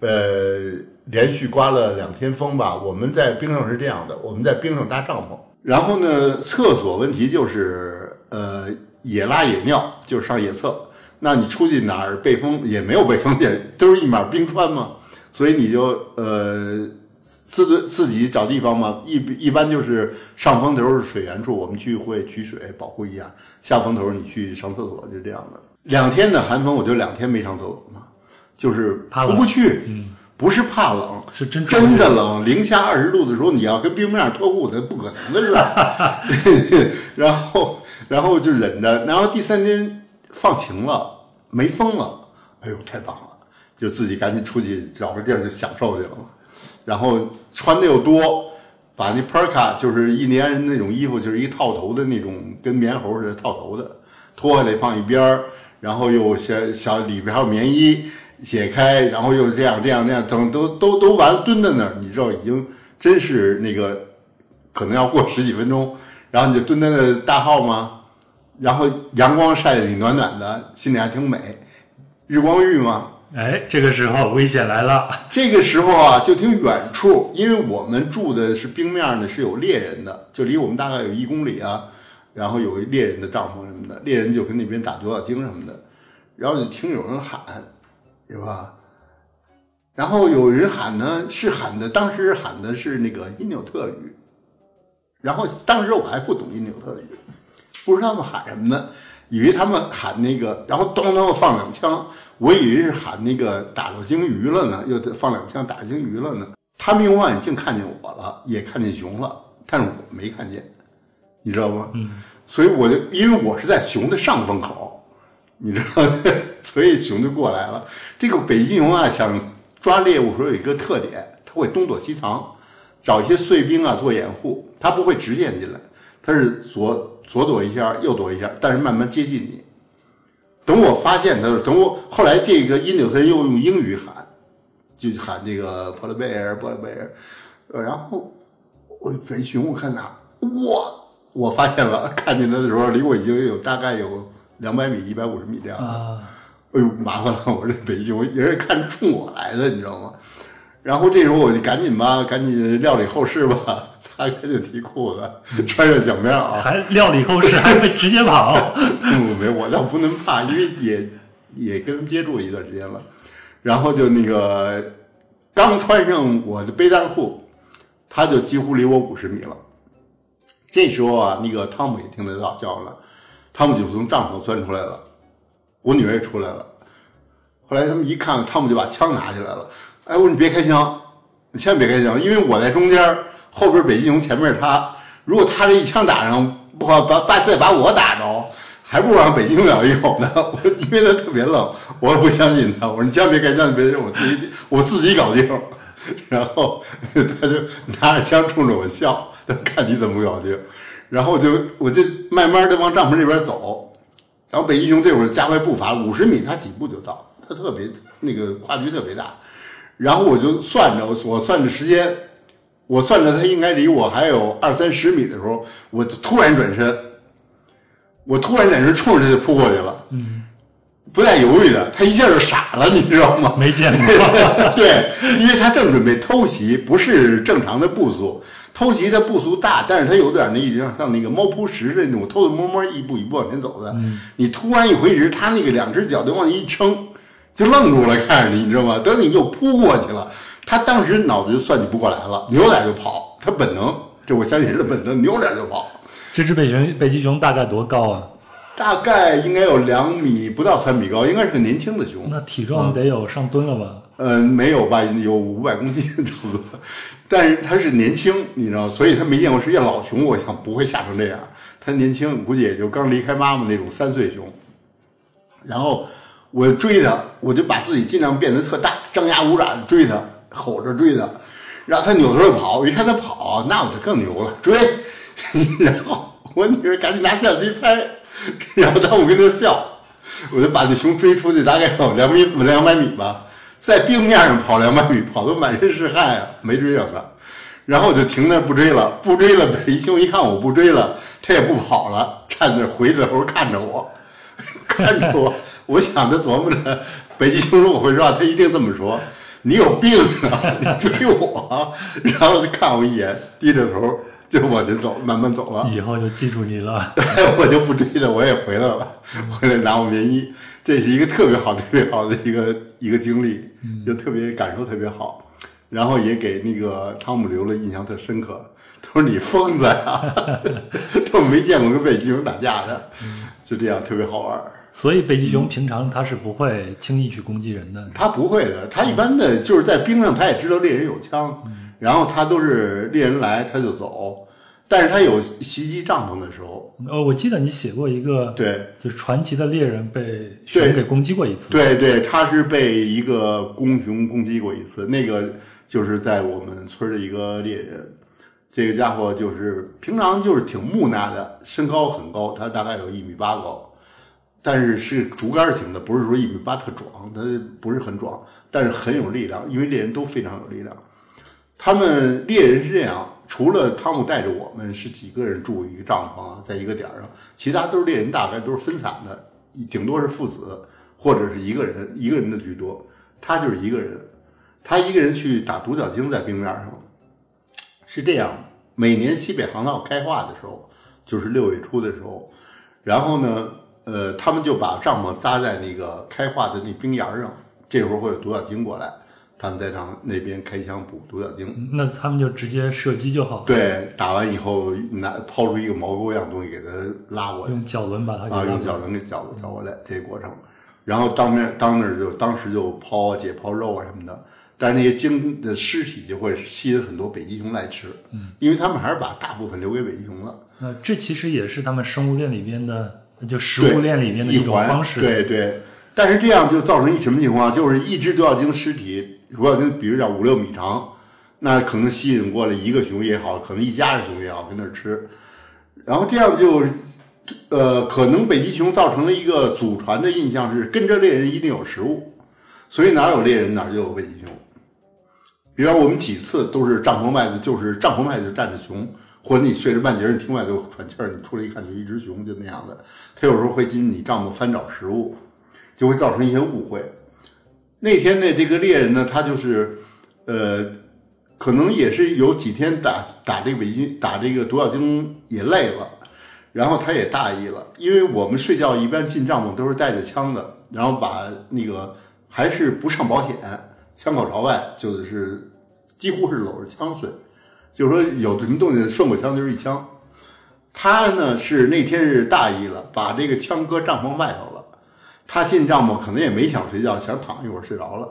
呃连续刮了两天风吧，我们在冰上是这样的，我们在冰上搭帐篷，然后呢，厕所问题就是呃野拉野尿，就是上野厕，那你出去哪儿被封也没有被封，也，都是一马冰川嘛，所以你就呃。自自己找地方嘛，一一般就是上风头是水源处，我们去会取水保护一下；下风头你去上厕所，就这样的。两天的寒风，我就两天没上厕所嘛，就是出不去，不是怕冷，是真真的冷，零下二十度的时候，你要跟冰面上脱裤，那不可能的事儿。然后，然后就忍着，然后第三天放晴了，没风了，哎呦，太棒了！就自己赶紧出去找个地儿就享受去了。然后穿的又多，把那 parka 就是印第安人那种衣服，就是一套头的那种，跟棉猴似的套头的，脱下来放一边儿，然后又小小里边还有棉衣，解开，然后又这样这样这样，等都都都完了，蹲在那儿，你知道已经真是那个可能要过十几分钟，然后你就蹲在那大号吗？然后阳光晒得你暖暖的，心里还挺美，日光浴嘛。哎，这个时候危险来了。这个时候啊，就听远处，因为我们住的是冰面呢，是有猎人的，就离我们大概有一公里啊。然后有一猎人的帐篷什么的，猎人就跟那边打独角鲸什么的，然后就听有人喊，对吧？然后有人喊呢，是喊的，当时喊的是那个因纽特语，然后当时我还不懂因纽特语，不知道他们喊什么呢，以为他们喊那个，然后咚咚放两枪，我以为是喊那个打到鲸鱼了呢，又放两枪打鲸鱼了呢。他们用望远镜看见我了，也看见熊了，但是我没看见，你知道吗？嗯。所以我就因为我是在熊的上风口，你知道吗，所以熊就过来了。这个北极熊啊，想抓猎物时候有一个特点，它会东躲西藏，找一些碎冰啊做掩护，它不会直接进来，它是左左躲一下，右躲一下，但是慢慢接近你。等我发现他，等我后来这个因纽特人又用英语喊，就喊这个 polar bear polar bear，呃，然后我北熊我看哪，哇，我发现了，看见他的时候离我已经有大概有两百米、一百五十米这样。啊，哎呦，麻烦了！我这北极熊人家看冲我来的，你知道吗？然后这时候我就赶紧吧，赶紧料理后事吧，擦干净提裤子，穿上脚面袄。还料理后事，还会直接跑。嗯，没，我倒不能怕，因为也也跟他们接触了一段时间了。然后就那个刚穿上我的背带裤，他就几乎离我五十米了。这时候啊，那个汤姆也听得到叫了，汤姆就从帐篷钻出来了，我女儿也出来了。后来他们一看，汤姆就把枪拿起来了。哎，我说你别开枪，你千万别开枪，因为我在中间，后边北极熊，前面是他。如果他这一枪打上，不好把把再把我打着，还不如让北极熊咬一口呢。我说因为他特别冷，我也不相信他。我说你千万别开枪，你别扔我自己我自己搞定。然后他就拿着枪冲着我笑，他看你怎么搞定。然后我就我就慢慢的往帐篷这边走，然后北极熊这会儿加快步伐，五十米他几步就到，他特别那个跨距特别大。然后我就算着，我算着时间，我算着他应该离我还有二三十米的时候，我就突然转身，我突然转身冲着他就扑过去了，嗯，不带犹豫的，他一下就傻了，你知道吗？没见过。对，因为他正准备偷袭，不是正常的步速。偷袭的步速大，但是他有点那一像像那个猫扑食的那种偷偷摸摸一步一步往前走的。你突然一回直，他那个两只脚就往一撑，就愣住了，看着你，你知道吗？等你又扑过去了，他当时脑子就算计不过来了，扭脸就跑，他本能，这我相信是本能，扭脸就跑。这只北熊北极熊大概多高啊？大概应该有两米不到三米高，应该是个年轻的熊。那体重得有上吨了吧？嗯，没有吧，有五百公斤差不多。但是它是年轻，你知道，所以他没见过世界老熊，我想不会吓成这样。它年轻，估计也就刚离开妈妈那种三岁熊。然后我追它，我就把自己尽量变得特大，张牙舞爪地追它，吼着追它，让它扭头就跑。一看它跑，那我就更牛了，追。然后我女儿赶紧拿相机拍，然后当我跟她笑，我就把那熊追出去，大概有两米两百米吧，在冰面上跑两百米，跑得满身是汗啊，没追上它。然后我就停那不追了，不追了。北极熊一看我不追了，它也不跑了，站那回着头看着我，看着我。我想着琢磨着，北极熊如果会说话，他一定这么说：“你有病啊，你追我。”然后就看我一眼，低着头就往前走，慢慢走了。以后就记住你了。我就不追了，我也回来了，回来拿我棉衣。这是一个特别好、特别好的一个一个经历，就特别感受特别好。然后也给那个汤姆留了印象特深刻。他说：“你疯子呀，都没见过跟北极熊打架的。”就这样特别好玩。所以北极熊平常它是不会轻易去攻击人的。它不会的，它一般的就是在冰上，它也知道猎人有枪，然后它都是猎人来它就走。但是它有袭击帐篷的时候。呃，我记得你写过一个，对，就是传奇的猎人被熊给攻击过一次。对对，他是被一个公熊攻击过一次，那个就是在我们村的一个猎人。这个家伙就是平常就是挺木讷的，身高很高，他大概有一米八高，但是是竹竿型的，不是说一米八特壮，他不是很壮，但是很有力量，因为猎人都非常有力量。他们猎人是这样，除了汤姆带着我们是几个人住一个帐篷啊，在一个点上，其他都是猎人，大概都是分散的，顶多是父子或者是一个人，一个人的居多。他就是一个人，他一个人去打独角鲸在冰面上，是这样。每年西北航道开化的时候，就是六月初的时候，然后呢，呃，他们就把帐篷扎在那个开化的那冰沿上，这会儿会有独角鲸过来，他们在上那边开枪捕独角鲸。那他们就直接射击就好了。对，打完以后拿抛出一个毛钩一样东西给它拉过来，用脚轮把它啊，用脚轮给绞绞过来这个过程，然后当面当那儿就当时就抛解剖肉啊什么的。但是那些鲸的尸体就会吸引很多北极熊来吃，嗯，因为他们还是把大部分留给北极熊了。呃，这其实也是他们生物链里边的，就食物链里面的一种方式。对对。但是这样就造成一什么情况？就是一只独角鲸尸体，独角鲸比如讲五六米长，那可能吸引过来一个熊也好，可能一家的熊也好跟那儿吃，然后这样就，呃，可能北极熊造成了一个祖传的印象是跟着猎人一定有食物，所以哪有猎人哪就有北极熊。比方我们几次都是帐篷外的，就是帐篷外头站着熊，或者你睡着半截，你听外头喘气儿，你出来一看就一只熊，就那样的。它有时候会进你帐篷翻找食物，就会造成一些误会。那天的这个猎人呢，他就是呃，可能也是有几天打打这个北京打这个独角鲸也累了，然后他也大意了，因为我们睡觉一般进帐篷都是带着枪的，然后把那个还是不上保险。枪口朝外，就是几乎是搂着枪睡，就是说有什么动静，顺过枪就是一枪。他呢是那天是大意了，把这个枪搁帐篷外头了。他进帐篷可能也没想睡觉，想躺一会儿睡着了。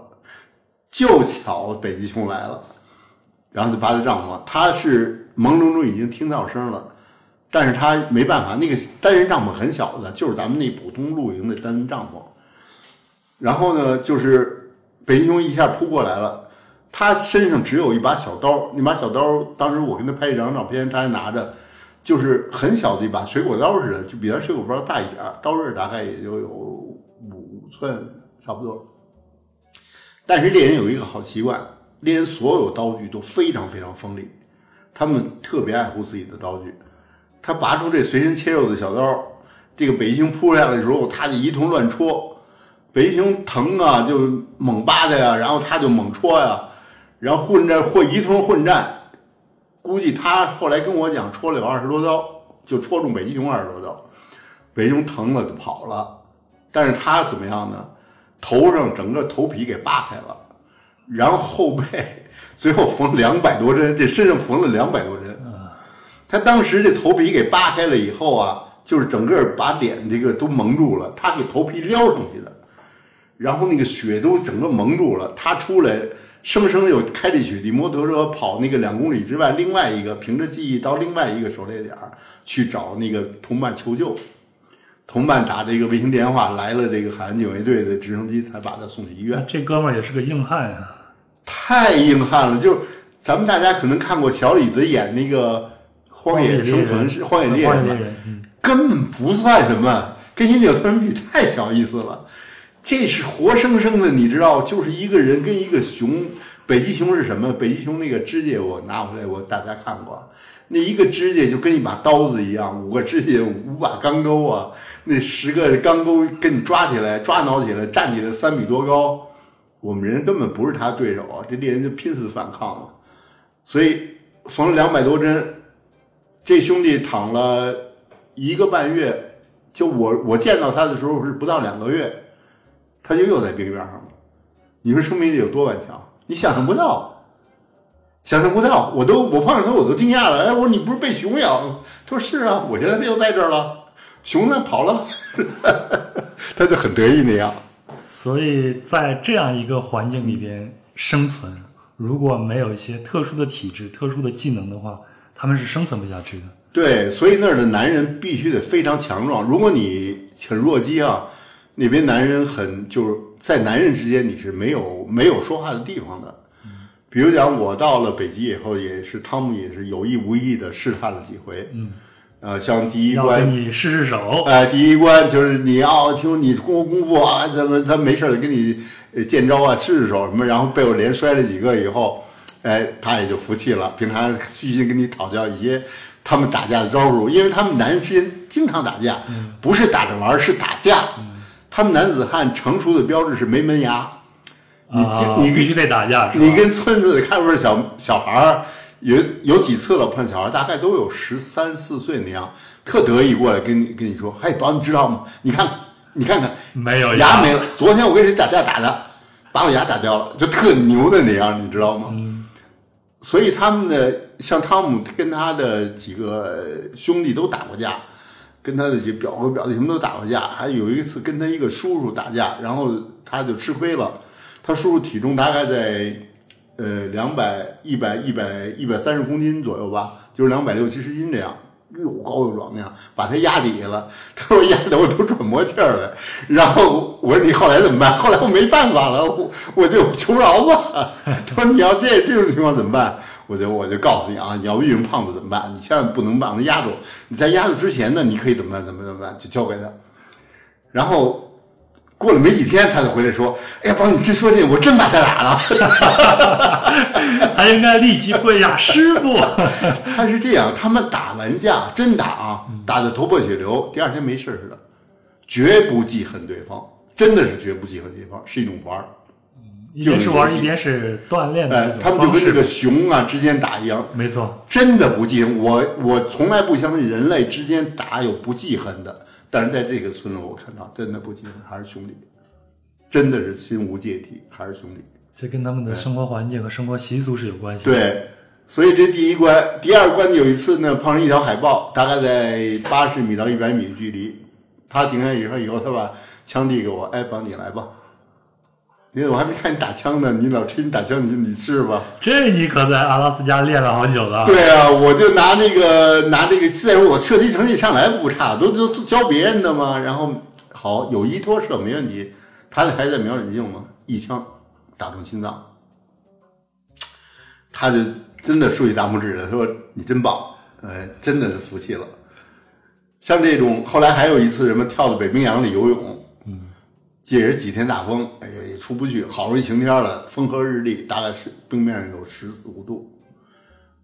就巧北极熊来了，然后就扒在帐篷。他是朦胧中已经听到声了，但是他没办法，那个单人帐篷很小的，就是咱们那普通露营的单人帐篷。然后呢，就是。北极熊一下扑过来了，他身上只有一把小刀，那把小刀当时我跟他拍一张照片，他还拿着，就是很小的一把水果刀似的，就比咱水果刀大一点刀刃大概也就有五寸差不多。但是猎人有一个好习惯，猎人所有刀具都非常非常锋利，他们特别爱护自己的刀具。他拔出这随身切肉的小刀，这个北极熊扑下来的时候，他就一通乱戳。北极熊疼啊，就猛扒它呀，然后他就猛戳呀，然后混战或一通混战，估计他后来跟我讲，戳了有二十多刀，就戳中北极熊二十多刀，北极熊疼了就跑了，但是他怎么样呢？头上整个头皮给扒开了，然后后背最后缝两百多针，这身上缝了两百多针，他当时这头皮给扒开了以后啊。就是整个把脸这个都蒙住了，他给头皮撩上去的，然后那个血都整个蒙住了，他出来生生有开着雪地摩托车跑那个两公里之外，另外一个凭着记忆到另外一个狩猎点儿去找那个同伴求救。同伴打这个卫星电话来了，这个海岸警卫队的直升机才把他送去医院。这哥们儿也是个硬汉啊！太硬汉了，就是咱们大家可能看过小李子演那个《荒野生存》是《荒野猎人》人，嗯，根本不算什么，跟印第安人比太小意思了。这是活生生的，你知道，就是一个人跟一个熊。北极熊是什么？北极熊那个指甲我拿回来，我大家看过，那一个指甲就跟一把刀子一样，五个指甲五把钢钩啊，那十个钢钩跟你抓起来，抓挠起来，站起来三米多高，我们人根本不是他对手啊！这猎人就拼死反抗了，所以缝了两百多针，这兄弟躺了一个半月，就我我见到他的时候是不到两个月，他就又在病院上了。你说生命力有多顽强？你想象不到，想象不到，我都我碰上他我都惊讶了。哎，我说你不是被熊咬？他说是啊，我现在又在这儿了。熊呢跑了，他就很得意那样。所以在这样一个环境里边生存，如果没有一些特殊的体质、特殊的技能的话，他们是生存不下去的。对，所以那儿的男人必须得非常强壮。如果你很弱鸡啊，那边男人很就是在男人之间你是没有没有说话的地方的。比如讲，我到了北极以后，也是汤姆也是有意无意的试探了几回。嗯，呃，像第一关你试试手，哎，第一关就是你要听你功功夫啊，怎么他没事儿跟你呃见招啊，试试手什么，然后被我连摔了几个以后，哎，他也就服气了。平常虚心跟你讨教一些他们打架的招数，因为他们男人之间经常打架，不是打着玩儿，是打架。他们男子汉成熟的标志是没门牙。你啊经你必须得打架，你跟村子里看不是小小孩儿，有有几次了碰孩儿，大概都有十三四岁那样，特得意过来跟你跟你说，嘿，宝，你知道吗？你看你看看，没有牙没了。昨天我跟谁打架打的，把我牙打掉了，就特牛的那样，你知道吗？嗯所以他们的像汤姆跟他的几个兄弟都打过架，跟他的几表哥表弟什么都打过架，还有一次跟他一个叔叔打架，然后他就吃亏了。他叔叔体重大概在呃两百一百一百一百三十公斤左右吧，就是两百六七十斤这样。又高又壮那样，把他压底下了。他说压的我都喘不过气儿来。然后我说你后来怎么办？后来我没办法了，我我就求饶吧。他说你要这这种情况怎么办？我就我就告诉你啊，你要遇上胖子怎么办？你千万不能把他压住。你在压住之前呢，你可以怎么办？怎么怎么办？就交给他。然后过了没几天，他就回来说：“哎呀，宝，你真说这，我真把他打了。”他应该立即跪下，师傅。他是这样，他们打完架真打啊，打得头破血流，第二天没事似的，绝不记恨对方，真的是绝不记恨对方，是一种玩儿。一边是玩，一边是锻炼的哎他们就跟这个熊啊之间打一样，没错，真的不记恨。我我从来不相信人类之间打有不记恨的，但是在这个村落我看到真的不仅，还是兄弟，真的是心无芥蒂，还是兄弟。这跟他们的生活环境和生活习俗是有关系的。对，所以这第一关，第二关有一次呢，碰上一条海豹，大概在八十米到一百米的距离，他停下以后，以后他把枪递给我，哎，帮你来吧。你我还没看你打枪呢，你老吹你打枪，你你试吧。这你可在阿拉斯加练了好久了。对啊，我就拿那个拿这个，再说我射击成绩上来不差，都都都教别人的嘛。然后好有一托射没问题，他那还在瞄准镜嘛，一枪打中心脏，他就真的竖起大拇指了，说你真棒，哎，真的是服气了。像这种后来还有一次什么跳到北冰洋里游泳，嗯，也是几天大风，哎呀也出不去，好容易晴天了，风和日丽，大概是冰面上有十四五度。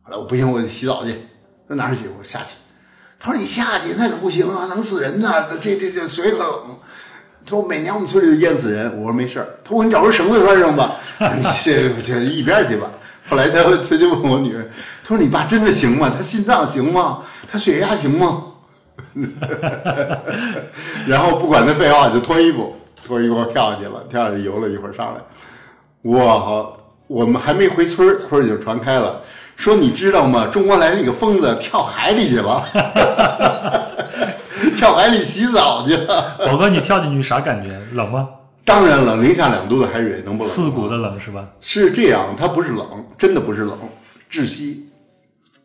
后来我不行，我得洗澡去。说哪儿去？我下去。他说你下去那可不行啊，能死人呐、这这这水可冷。他说每年我们村里就淹死人。我说没事儿。他说你找根绳子拴上吧。你这这一边去吧。后来他他就问我女儿，他说你爸真的行吗？他心脏行吗？他血压行吗？然后不管他废话，就脱衣服，脱衣服跳下去了，跳下去游了一会儿上来。哇好，我们还没回村儿，村儿就传开了，说你知道吗？中国来了一个疯子跳海里去了，跳海里洗澡去了。宝哥，你跳进去啥感觉？冷吗？当然冷，零下两度的海水能不冷吗？刺骨的冷是吧？是这样，它不是冷，真的不是冷，窒息。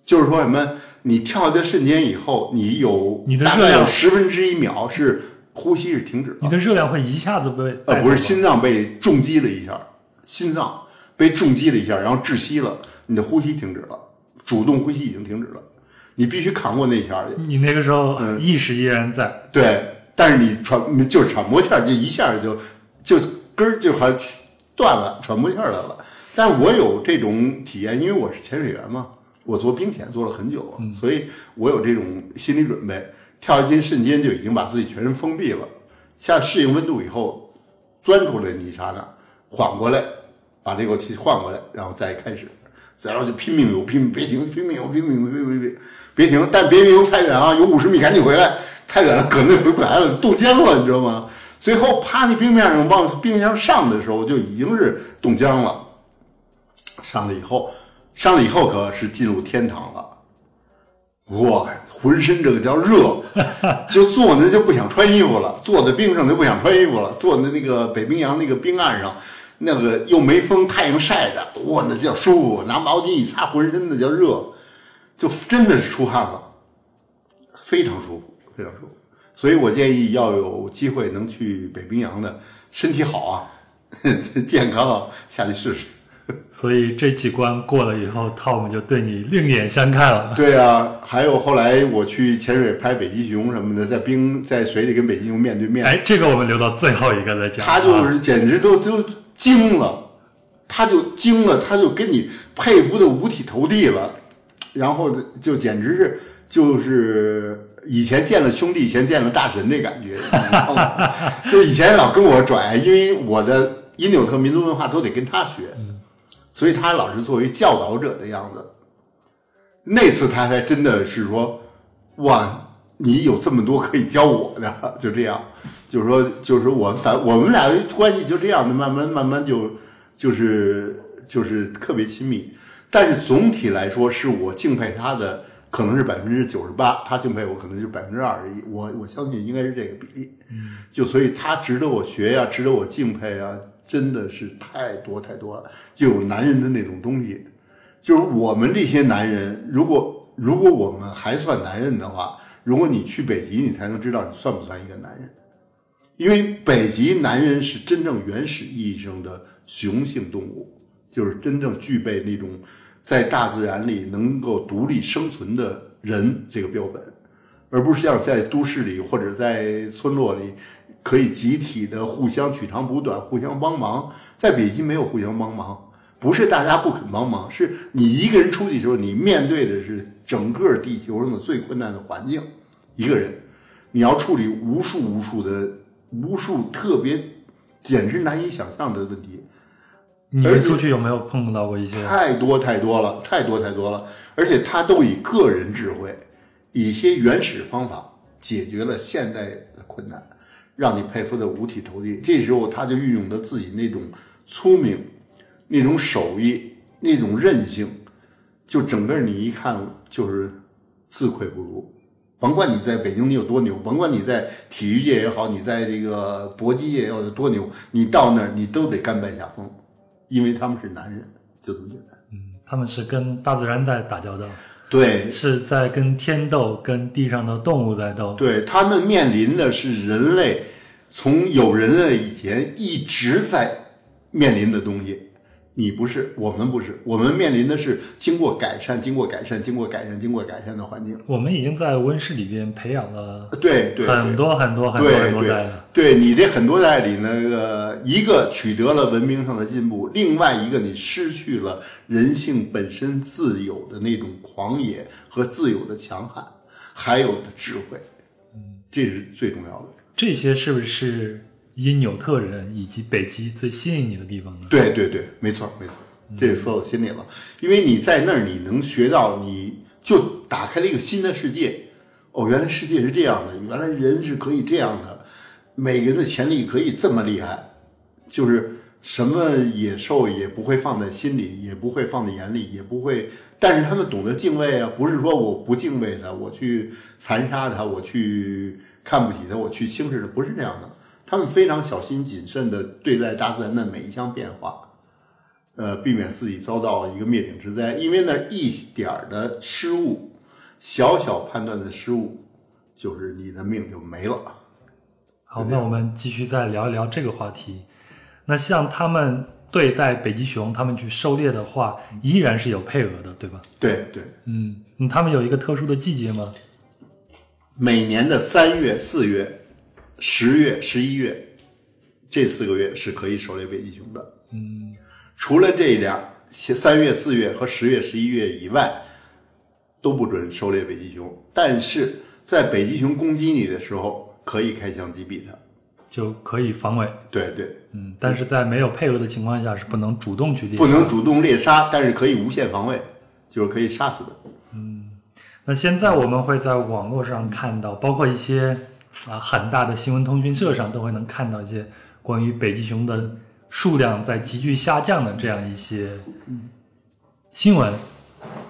就是说什么？你跳的瞬间以后，你有大概你的热量有十分之一秒是呼吸是停止了你，的热量会一下子被呃，不是心脏被重击了一下，心脏被重击了一下，然后窒息了，你的呼吸停止了，主动呼吸已经停止了，你必须扛过那一下去。你那个时候嗯意识依然在，对，但是你喘就是喘不过气儿，就一下就就根儿就好像断了，喘不过气儿来了。但我有这种体验，因为我是潜水员嘛，我做冰潜做了很久，所以我有这种心理准备。跳进瞬间就已经把自己全身封闭了，下适应温度以后，钻出来那一刹那，缓过来，把这口气换过来，然后再开始，然后就拼命游，拼命别停，拼命游，拼命游，别别别别停，但别别游太远啊，有五十米赶紧回来，太远了可能回不来了，冻僵了，你知道吗？最后趴那冰面上往冰上上的时候，就已经是冻僵了。上来以后，上来以后可是进入天堂。哇，浑身这个叫热，就坐那就不想穿衣服了，坐在冰上就不想穿衣服了，坐在那个北冰洋那个冰岸上，那个又没风，太阳晒的，哇，那叫舒服，拿毛巾一擦，浑身那叫热，就真的是出汗了，非常舒服，非常舒服。所以我建议要有机会能去北冰洋的，身体好啊，健康啊，下去试试。所以这几关过了以后，Tom 就对你另眼相看了。对啊，还有后来我去潜水拍北极熊什么的，在冰在水里跟北极熊面对面，哎，这个我们留到最后一个再讲。他就啊是简直都都惊了，他就惊了，他就跟你佩服的五体投地了，然后就简直是就是以前见了兄弟，以前见了大神那感觉？就以前老跟我拽，因为我的因纽特民族文化都得跟他学，所以他老是作为教导者的样子。那次他才真的是说，哇，你有这么多可以教我的，就这样，就是说，就是我们反我们俩关系就这样的，慢慢慢慢就就是就是特别亲密。但是总体来说，是我敬佩他的可能是百分之九十八，他敬佩我可能就百分之二十一。我我相信应该是这个比例。就所以他值得我学呀、值得我敬佩啊，真的是太多太多了，就有男人的那种东西。就是我们这些男人，如果如果我们还算男人的话，如果你去北极，你才能知道你算不算一个男人。因为北极男人是真正原始意义上的雄性动物，就是真正具备那种在大自然里能够独立生存的人这个标本，而不是像在都市里或者在村落里可以集体的互相取长补短、互相帮忙。在北极没有互相帮忙。不是大家不肯帮忙，是你一个人出去的时候，你面对的是整个地球上的最困难的环境。一个人，你要处理无数无数的、无数特别简直难以想象的问题，你们出去有没有碰到过一些？太多太多了，太多太多了。而且他都以个人智慧，以一些原始方法解决了现代的困难，让你佩服的五体投地。这时候他就运用了自己那种聪明。那种手艺，那种韧性，就整个你一看就是自愧不如。甭管你在北京你有多牛，甭管你在体育界也好，你在这个搏击界有多牛，你到那儿你都得甘拜下风，因为他们是男人，就这么简单。嗯他们是跟大自然在打交道，对，是在跟天斗、跟地上的动物在斗。对他们面临的是人类从有人类以前一直在面临的东西。你不是，我们不是，我们面临的是经过改善、经过改善、经过改善、经过改善的环境。我们已经在温室里边培养了对对很多很多很多对很多代对了。对，你这很多代里那个一个取得了文明上的进步，另外一个你失去了人性本身自有的那种狂野和自由的强悍，还有的智慧，嗯，这是最重要的。这些是不是因纽特人以及北极最吸引你的地方呢？对对对，没错没错，这也说到心里了。因为你在那儿，你能学到，你就打开了一个新的世界。哦，原来世界是这样的，原来人是可以这样的，每个人的潜力可以这么厉害。就是什么野兽也不会放在心里，也不会放在眼里，也不会。但是他们懂得敬畏啊，不是说我不敬畏他，我去残杀他，我去看不起他，我去轻视他，不是这样的。他们非常小心谨慎的对待大自然的每一项变化，呃，避免自己遭到一个灭顶之灾。因为那一点儿的失误，小小判断的失误，就是你的命就没了。好，那我们继续再聊一聊这个话题。那像他们对待北极熊，他们去狩猎的话，依然是有配额的，对吧？对对，嗯，嗯他们有一个特殊的季节吗？每年的三月、四月、十月、十一月这四个月是可以狩猎北极熊的。嗯，除了这两三月、四月和十月、十一月以外，都不准狩猎北极熊。但是在北极熊攻击你的时候，可以开枪击毙它。就可以防卫。对对，嗯，但是在没有配额的情况下，是不能主动去猎。不能主动猎杀，但是可以无限防卫，就是可以杀死的。嗯那现在我们会在网络上看到，包括一些啊很大的新闻通讯社上都会能看到一些关于北极熊的数量在急剧下降的这样一些新闻。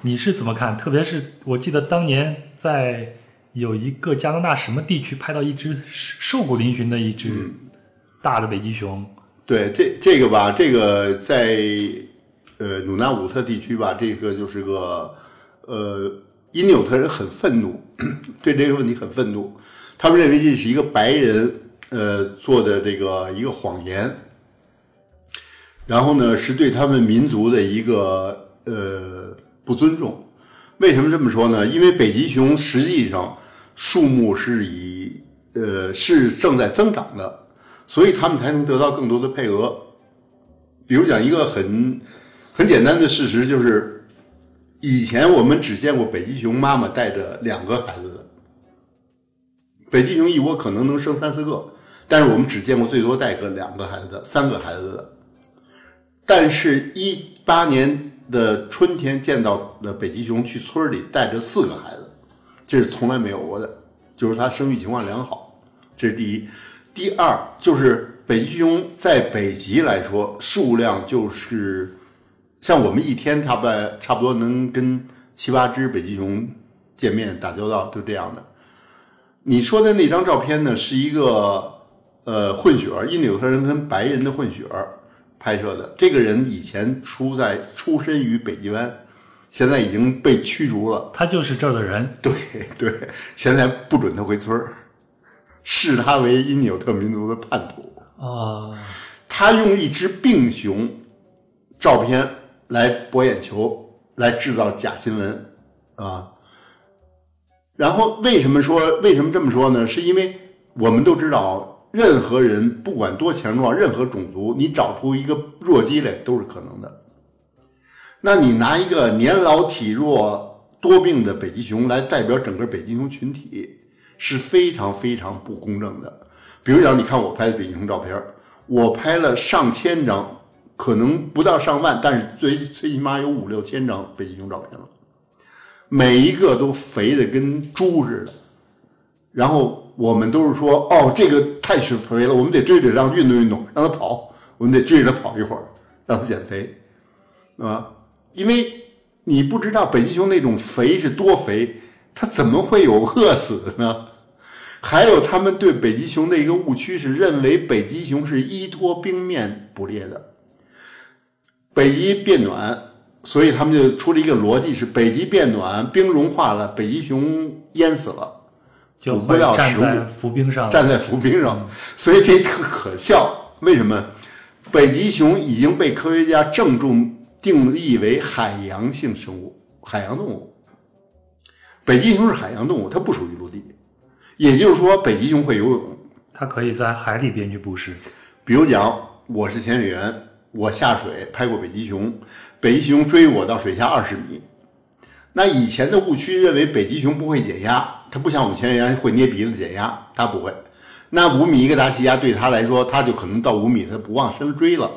你是怎么看？特别是我记得当年在有一个加拿大什么地区拍到一只瘦骨嶙峋的一只大的北极熊，对，这这个吧，这个在呃努纳武特地区吧，这个就是个呃因纽特人很愤怒，对这个问题很愤怒，他们认为这是一个白人呃做的这个一个谎言，然后呢是对他们民族的一个呃不尊重。为什么这么说呢？因为北极熊实际上数目是以呃是正在增长的，所以他们才能得到更多的配额。比如讲一个很很简单的事实，就是以前我们只见过北极熊妈妈带着两个孩子，北极熊一窝可能能生三四个，但是我们只见过最多带个两个孩子的、三个孩子的。但是，一八年的春天见到的北极熊去村里带着四个孩子，这是从来没有过的，就是它生育情况良好，这是第一。第二就是北极熊在北极来说数量就是像我们一天差不差不多能跟七八只北极熊见面打交道，就这样的。你说的那张照片呢，是一个呃混血儿，印纽特人跟白人的混血儿拍摄的。这个人以前出在出身于北极湾，现在已经被驱逐了。他就是这儿的人。对对，现在不准他回村儿，视他为因纽特民族的叛徒。啊，他用一只病熊照片来博眼球，来制造假新闻啊。然后为什么说为什么这么说呢？是因为我们都知道，任何人不管多强壮，任何种族，你找出一个弱鸡来都是可能的。那你拿一个年老体弱、多病的北极熊来代表整个北极熊群体，是非常非常不公正的。比如讲，你看我拍的北极熊照片，我拍了上千张，可能不到上万，但是最最起码有五六千张北极熊照片了。每一个都肥的跟猪似的，然后我们都是说，哦，这个太肥肥了，我们得追着让运动运动，让它跑，我们得追着它跑一会儿，让他减肥，啊，因为你不知道北极熊那种肥是多肥，它怎么会有饿死呢？还有他们对北极熊的一个误区是认为北极熊是依托冰面捕猎的，北极变暖。所以他们就出了一个逻辑：是北极变暖，冰融化了，北极熊淹死了，就捕不到食物站在浮冰上。站在浮冰上，所以这特可笑。为什么？北极熊已经被科学家郑重定义为海洋性生物，海洋动物。北极熊是海洋动物，它不属于陆地，也就是说，北极熊会游泳。它可以在海里边去捕食。比如讲，我是潜水员，我下水拍过北极熊，北极熊追我到水下二十米。那以前的误区认为北极熊不会减压，它不像我们潜水员会捏鼻子减压，它不会。那五米一个大气压对它来说，它就可能到五米，它不往深追了。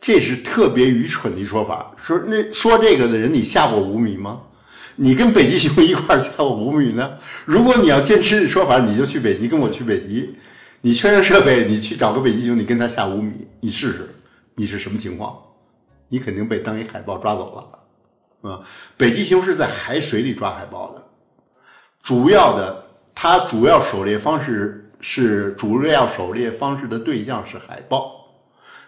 这是特别愚蠢的一说法。说那说这个的人，你下过五米吗？你跟北极熊一块下过五米呢？如果你要坚持这说法，你就去北极，跟我去北极，你全身设备，你去找个北极熊，你跟他下五米，你试试。你是什么情况？你肯定被当一海豹抓走了，啊！北极熊是在海水里抓海豹的，主要的它主要狩猎方式是主要狩猎方式的对象是海豹。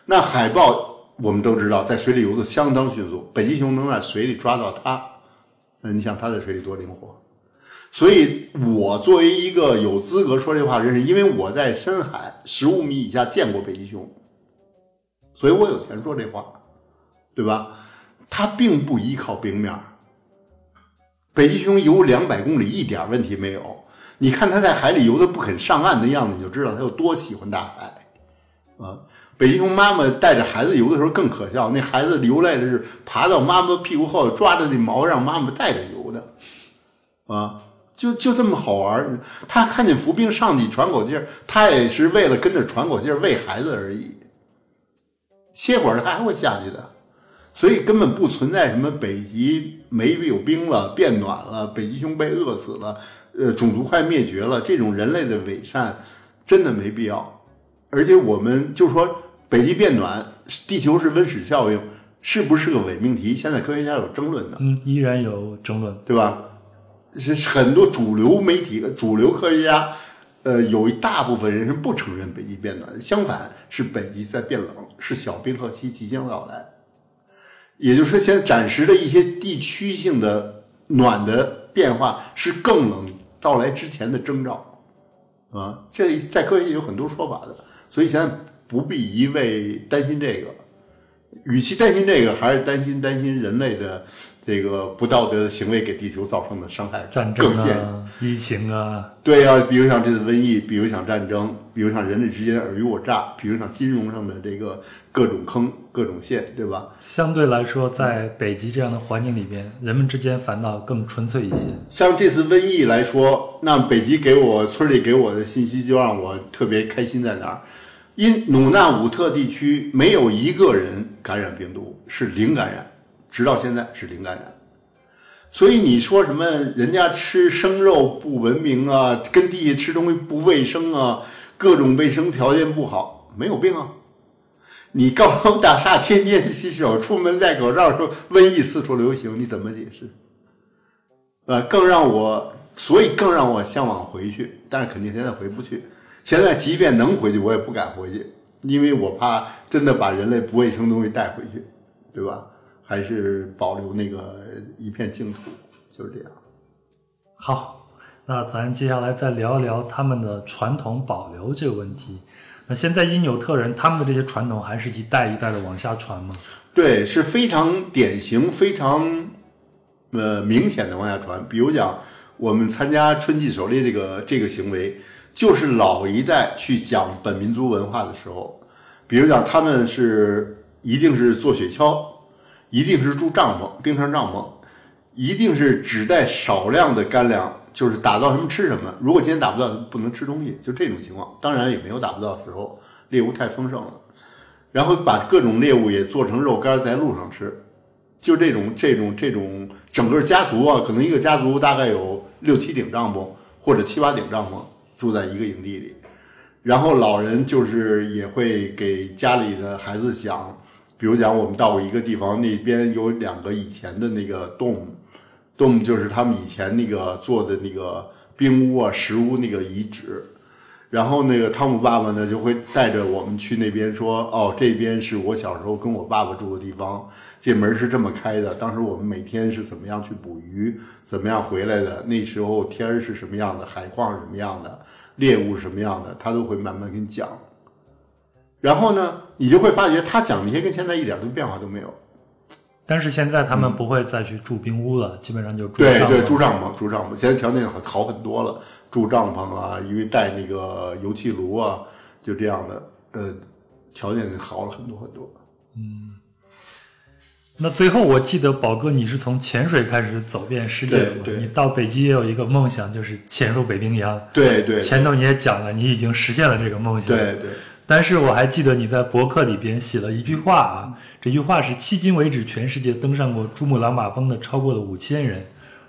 那海豹我们都知道，在水里游的相当迅速，北极熊能在水里抓到它，那你想它在水里多灵活？所以我作为一个有资格说这话的人，是因为我在深海十五米以下见过北极熊，所以我有权说这话。对吧？它并不依靠冰面北极熊游两百公里一点问题没有。你看它在海里游的不肯上岸的样子，你就知道它有多喜欢大海啊！北极熊妈妈带着孩子游的时候更可笑，那孩子流泪的是爬到妈妈屁股后抓着那毛让妈妈带着游的啊！就就这么好玩。他看见浮冰上去喘口气儿，他也是为了跟着喘口气喂孩子而已。歇会儿它还会下去的。所以根本不存在什么北极没有冰了、变暖了、北极熊被饿死了、呃，种族快灭绝了这种人类的伪善，真的没必要。而且我们就说北极变暖，地球是温室效应，是不是个伪命题？现在科学家有争论的，嗯，依然有争论，对吧？是很多主流媒体、主流科学家，呃，有一大部分人是不承认北极变暖，相反是北极在变冷，是小冰河期即将到来。也就是说，现在暂时的一些地区性的暖的变化是更冷到来之前的征兆，啊，这在科学界有很多说法的，所以现在不必一味担心这个，与其担心这个，还是担心担心人类的。这个不道德的行为给地球造成的伤害更现疫情啊，对呀，比如像这次瘟疫，比如像战争，比如像人类之间尔虞我诈，比如像金融上的这个各种坑、各种陷，对吧？相对来说，在北极这样的环境里边，人们之间反倒更纯粹一些。像这次瘟疫来说，那北极给我村里给我的信息就让我特别开心，在哪儿？因努纳武特地区没有一个人感染病毒，是零感染。直到现在是零感染，所以你说什么人家吃生肉不文明啊，跟地下吃东西不卫生啊，各种卫生条件不好，没有病啊？你高楼大厦天天洗手，出门戴口罩，说瘟疫四处流行，你怎么解释？啊，更让我，所以更让我向往回去，但是肯定现在回不去。现在即便能回去，我也不敢回去，因为我怕真的把人类不卫生东西带回去，对吧？还是保留那个一片净土，就是这样。好，那咱接下来再聊一聊他们的传统保留这个问题。那现在因纽特人他们的这些传统还是一代一代的往下传吗？对，是非常典型、非常呃明显的往下传。比如讲，我们参加春季狩猎这个这个行为，就是老一代去讲本民族文化的时候，比如讲他们是一定是做雪橇。一定是住帐篷，冰上帐篷，一定是只带少量的干粮，就是打到什么吃什么。如果今天打不到，不能吃东西，就这种情况。当然也没有打不到的时候，猎物太丰盛了。然后把各种猎物也做成肉干，在路上吃。就这种这种这种整个家族啊，可能一个家族大概有六七顶帐篷或者七八顶帐篷，住在一个营地里。然后老人就是也会给家里的孩子讲。比如讲，我们到过一个地方，那边有两个以前的那个洞，洞就是他们以前那个做的那个冰屋啊、石屋那个遗址。然后那个汤姆爸爸呢，就会带着我们去那边说：“哦，这边是我小时候跟我爸爸住的地方，这门是这么开的。当时我们每天是怎么样去捕鱼，怎么样回来的？那时候天儿是什么样的，海况是什么样的，猎物是什么样的，他都会慢慢跟你讲。”然后呢，你就会发觉他讲那些跟现在一点都变化都没有。但是现在他们不会再去住冰屋了，基本上就住对对住帐篷住帐篷。现在条件好好很多了，住帐篷啊，因为带那个油气炉啊，就这样的，呃，条件好了很多很多。嗯。那最后我记得宝哥，你是从潜水开始走遍世界的嘛？你到北极也有一个梦想，就是潜入北冰洋。对对。前头你也讲了，你已经实现了这个梦想。对对。但是我还记得你在博客里边写了一句话啊，这句话是迄今为止全世界登上过珠穆朗玛峰的超过了五千人，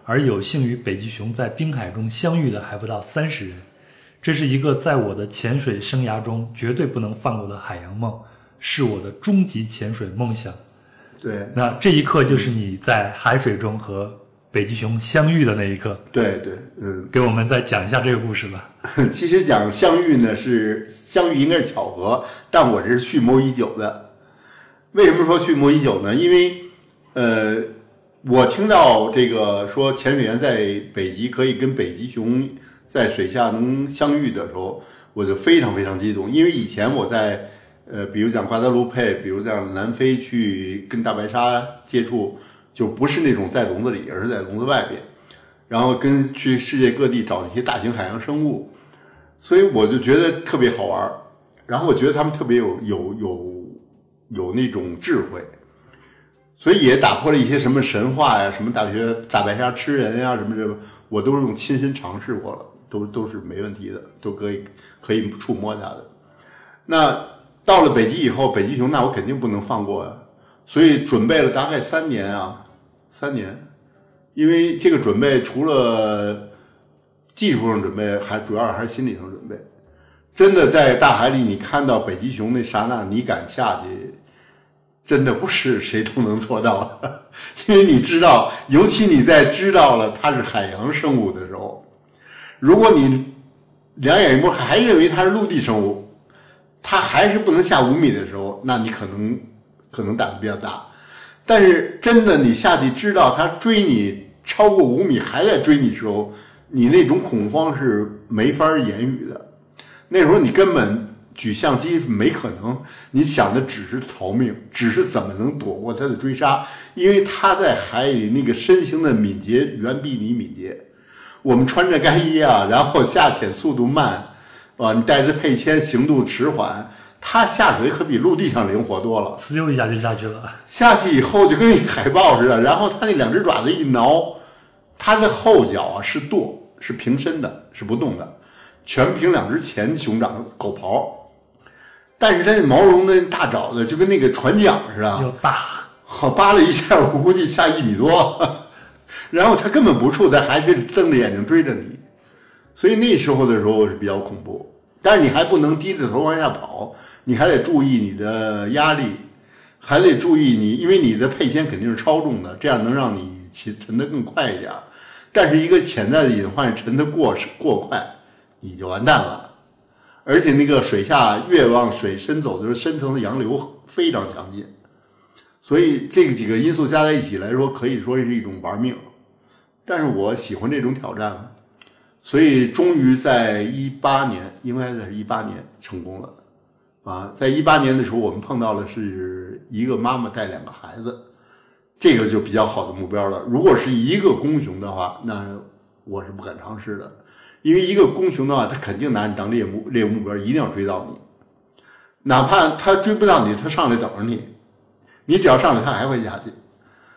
而有幸与北极熊在冰海中相遇的还不到三十人。这是一个在我的潜水生涯中绝对不能放过的海洋梦。是我的终极潜水梦想。对那这一刻就是你在海水中和北极熊相遇的那一刻。对对，嗯，给我们再讲一下这个故事吧。其实讲相遇呢是相遇应该是巧合，但我这是蓄谋已久的。为什么说蓄谋已久呢？因为呃，我听到这个说潜水员在北极可以跟北极熊在水下能相遇的时候，我就非常非常激动，因为以前我在呃，比如讲瓜达卢佩，比如讲南非去跟大白鲨接触，就不是那种在笼子里，而是在笼子外边，然后跟去世界各地找一些大型海洋生物，所以我就觉得特别好玩儿，然后我觉得他们特别有有有有那种智慧，所以也打破了一些什么神话呀，什么大学大白鲨吃人呀，什么什么，我都是用亲身尝试过了，都都是没问题的，都可以可以触摸它的。那到了北极以后，北极熊那我肯定不能放过呀，所以准备了大概三年啊，三年，因为这个准备除了技术上准备，还主要还是心理上准备。真的在大海里，你看到北极熊那刹那，你敢下去，真的不是谁都能做到的，因为你知道，尤其你在知道了它是海洋生物的时候，如果你两眼一摸还认为它是陆地生物，它还是不能下五米的时候，那你可能可能胆子比较大。但是真的你下去知道它追你超过五米还在追你时候，你那种恐慌是没法言语的。那时候你根本举相机没可能，你想的只是逃命，只是怎么能躲过它的追杀，因为它在海里那个身形的敏捷远比你敏捷。我们穿着干衣啊，然后下潜速度慢，啊，你带着配铅，行动迟缓，它下水可比陆地上灵活多了。呲溜一下就下去了。下去以后就跟一海豹似的，然后它那两只爪子一挠，它的后脚啊是舵，是平伸的，是不动的，全凭两只前熊掌狗刨。但是它那毛绒的大爪子就跟那个船桨似的，又大，好扒拉一下，我估计下一米多，然后它根本不怵，它还是瞪着眼睛追着你，所以那时候的时候是比较恐怖。但是你还不能低着头往下跑，你还得注意你的压力，还得注意你，因为你的配铅肯定是超重的，这样能让你沉沉得更快一点。但是一个潜在的隐患，沉得过过快，你就完蛋了。而且那个水下越往水深走就是，深层的洋流非常强劲，所以这几个因素加在一起来说，可以说是一种玩命。但是我喜欢这种挑战，所以终于在一八年，应该在一八年成功了啊！在一八年的时候，我们碰到了是一个妈妈带两个孩子，这个就比较好的目标了。如果是一个公熊的话，那我是不敢尝试的。因为一个公熊的话，它肯定拿你当猎物，猎物目标一定要追到你，哪怕它追不到你，它上来等着你，你只要上来，它还会下去。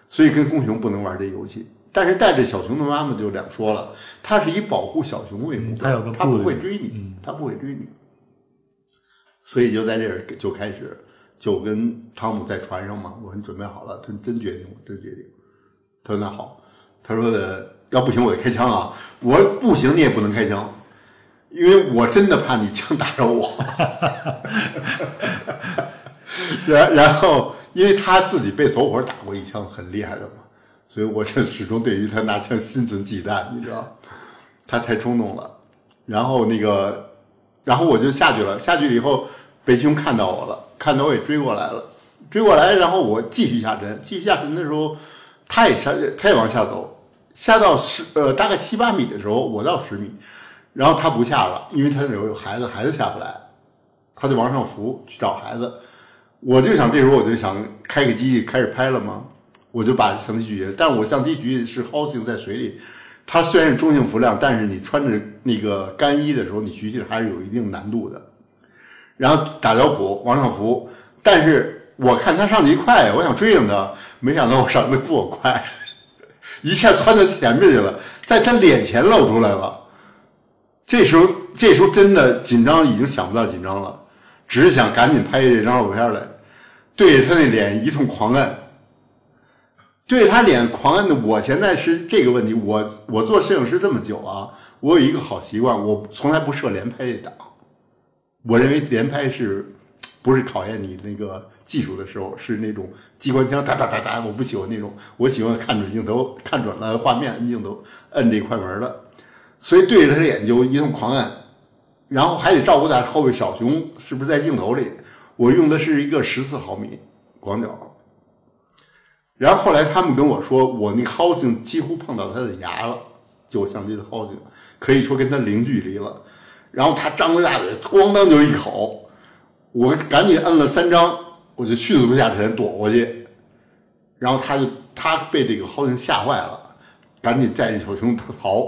所以跟公熊不能玩这游戏。但是带着小熊的妈妈就两说了，它是以保护小熊为目标，它不会追你，它不会追你。所以就在这儿就开始就跟汤姆在船上嘛，我说你准备好了，他真决定，我真决定。他说那好，他说的要不行我就开枪啊，我不行你也不能开枪，因为我真的怕你枪打着我。然然后，因为他自己被走火打过一枪，很厉害的嘛，所以我就始终对于他拿枪心存忌惮，你知道，他太冲动了。然后那个，然后我就下去了，下去以后，北极熊看到我了，看到我也追过来了，追过来，然后我继续下沉，继续下沉的时候，他也下，他也往下走，下到十呃大概七八米的时候，我到十米，然后他不下了，因为他那时候有孩子，孩子下不来，他就往上浮去找孩子。我就想这时候我就想开个机器开始拍了嘛，我就把相机举起来，但我相机举是 housing 在水里，它虽然是中性浮量，但是你穿着那个干衣的时候，你举起来还是有一定难度的。然后打脚蹼往上浮，但是我看他上去一快，我想追上他，没想到我上的比我快，一下窜到前面去了，在他脸前露出来了。这时候，这时候真的紧张，已经想不到紧张了，只是想赶紧拍这张照片来，对着他那脸一通狂摁。对着他脸狂摁的，我现在是这个问题。我我做摄影师这么久啊，我有一个好习惯，我从来不设连拍这档。我认为连拍是不是考验你那个技术的时候，是那种机关枪哒哒哒哒，我不喜欢那种，我喜欢看准镜头，看准了画面，摁镜头，摁这快门的，所以对着他的眼睛一通狂按，然后还得照顾他后背小熊是不是在镜头里。我用的是一个十四毫米广角，然后后来他们跟我说，我那 housing 几乎碰到他的牙了，就我相机的 housing 可以说跟他零距离了。然后他张着大嘴，咣当就一口，我赶紧摁了三张，我就迅速下沉躲过去。然后他就他被这个 housing 吓坏了，赶紧带着小熊逃。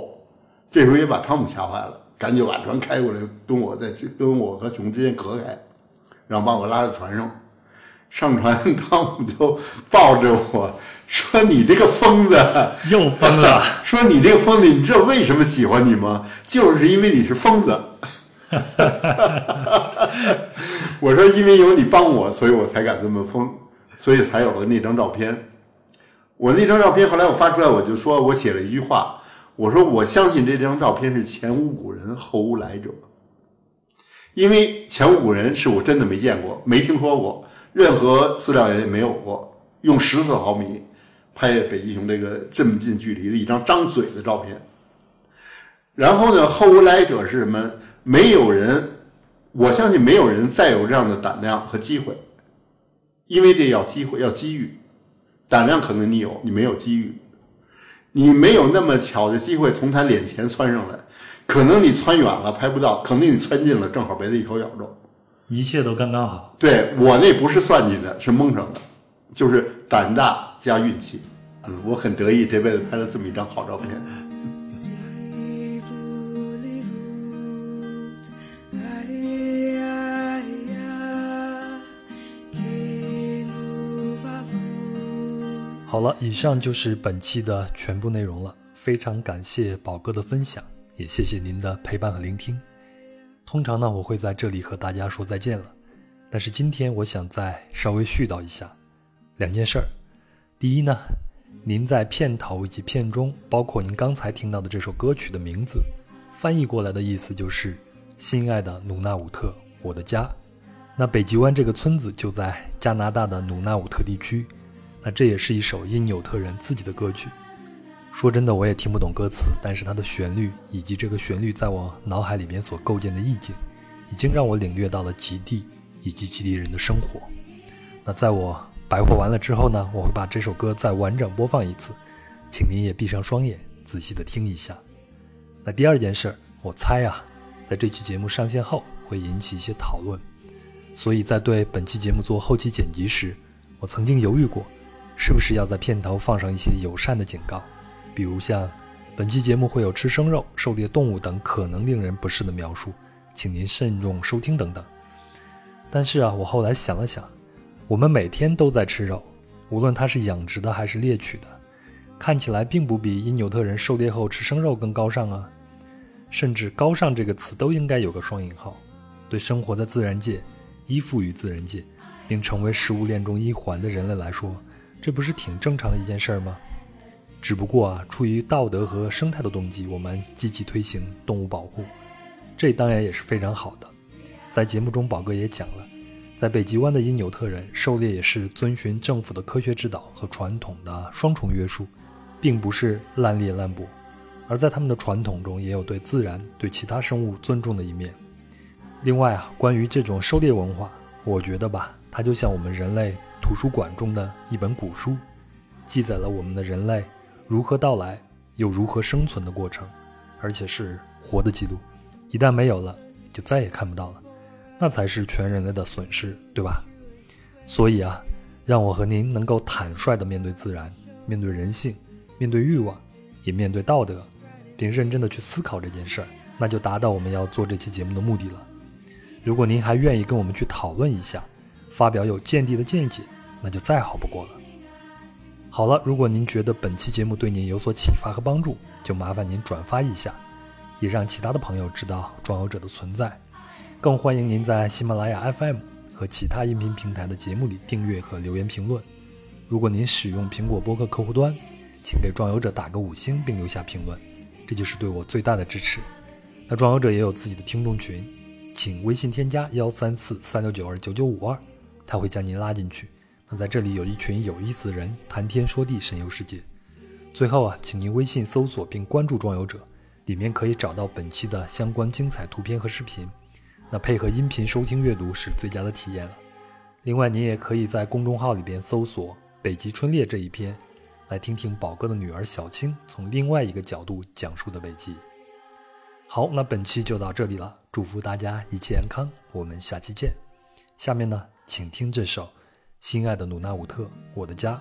这时候也把汤姆吓坏了，赶紧把船开过来，跟我在跟我和熊之间隔开。然后把我拉到船上，上船，汤姆就抱着我说：“你这个疯子，又疯了。说你这个疯子，你知道为什么喜欢你吗？就是因为你是疯子。哈 我说，因为有你帮我，所以我才敢这么疯，所以才有了那张照片。我那张照片后来我发出来，我就说我写了一句话，我说我相信这张照片是前无古人后无来者。”因为前无古人是我真的没见过，没听说过，任何资料也没有过，用十四毫米拍北极熊这个这么近距离的一张张嘴的照片。然后呢，后无来者是什么？没有人，我相信没有人再有这样的胆量和机会，因为这要机会，要机遇。胆量可能你有，你没有机遇，你没有那么巧的机会从他脸前窜上来。可能你窜远了拍不到，可能你窜近了正好被他一口咬住，一切都刚刚好。对我那不是算计的，是蒙上的，就是胆大加运气。嗯，我很得意这辈子拍了这么一张好照片。好了，以上就是本期的全部内容了。非常感谢宝哥的分享。也谢谢您的陪伴和聆听。通常呢，我会在这里和大家说再见了，但是今天我想再稍微絮叨一下两件事儿。第一呢，您在片头以及片中，包括您刚才听到的这首歌曲的名字，翻译过来的意思就是“心爱的努纳武特，我的家”。那北极湾这个村子就在加拿大的努纳武特地区。那这也是一首因纽特人自己的歌曲。说真的，我也听不懂歌词，但是它的旋律以及这个旋律在我脑海里边所构建的意境，已经让我领略到了极地以及极地人的生活。那在我白活完了之后呢，我会把这首歌再完整播放一次，请您也闭上双眼，仔细的听一下。那第二件事，我猜啊，在这期节目上线后会引起一些讨论，所以在对本期节目做后期剪辑时，我曾经犹豫过，是不是要在片头放上一些友善的警告。比如像本期节目会有吃生肉、狩猎动物等可能令人不适的描述，请您慎重收听等等。但是啊，我后来想了想，我们每天都在吃肉，无论它是养殖的还是猎取的，看起来并不比因纽特人狩猎后吃生肉更高尚啊。甚至“高尚”这个词都应该有个双引号。对生活在自然界、依附于自然界，并成为食物链中一环的人类来说，这不是挺正常的一件事儿吗？只不过啊，出于道德和生态的动机，我们积极推行动物保护，这当然也是非常好的。在节目中，宝哥也讲了，在北极湾的因纽特人狩猎也是遵循政府的科学指导和传统的双重约束，并不是滥猎滥捕。而在他们的传统中，也有对自然、对其他生物尊重的一面。另外啊，关于这种狩猎文化，我觉得吧，它就像我们人类图书馆中的一本古书，记载了我们的人类。如何到来，又如何生存的过程，而且是活的记录，一旦没有了，就再也看不到了，那才是全人类的损失，对吧？所以啊，让我和您能够坦率地面对自然，面对人性，面对欲望，也面对道德，并认真地去思考这件事儿，那就达到我们要做这期节目的目的了。如果您还愿意跟我们去讨论一下，发表有见地的见解，那就再好不过了。好了，如果您觉得本期节目对您有所启发和帮助，就麻烦您转发一下，也让其他的朋友知道壮游者的存在。更欢迎您在喜马拉雅 FM 和其他音频平台的节目里订阅和留言评论。如果您使用苹果播客客户端，请给壮游者打个五星并留下评论，这就是对我最大的支持。那壮游者也有自己的听众群，请微信添加幺三四三六九二九九五二，他会将您拉进去。那在这里有一群有意思的人谈天说地，神游世界。最后啊，请您微信搜索并关注“装游者”，里面可以找到本期的相关精彩图片和视频。那配合音频收听阅读是最佳的体验了。另外，您也可以在公众号里边搜索“北极春猎”这一篇，来听听宝哥的女儿小青从另外一个角度讲述的北极。好，那本期就到这里了，祝福大家一切安康，我们下期见。下面呢，请听这首《心爱的努纳武特，我的家。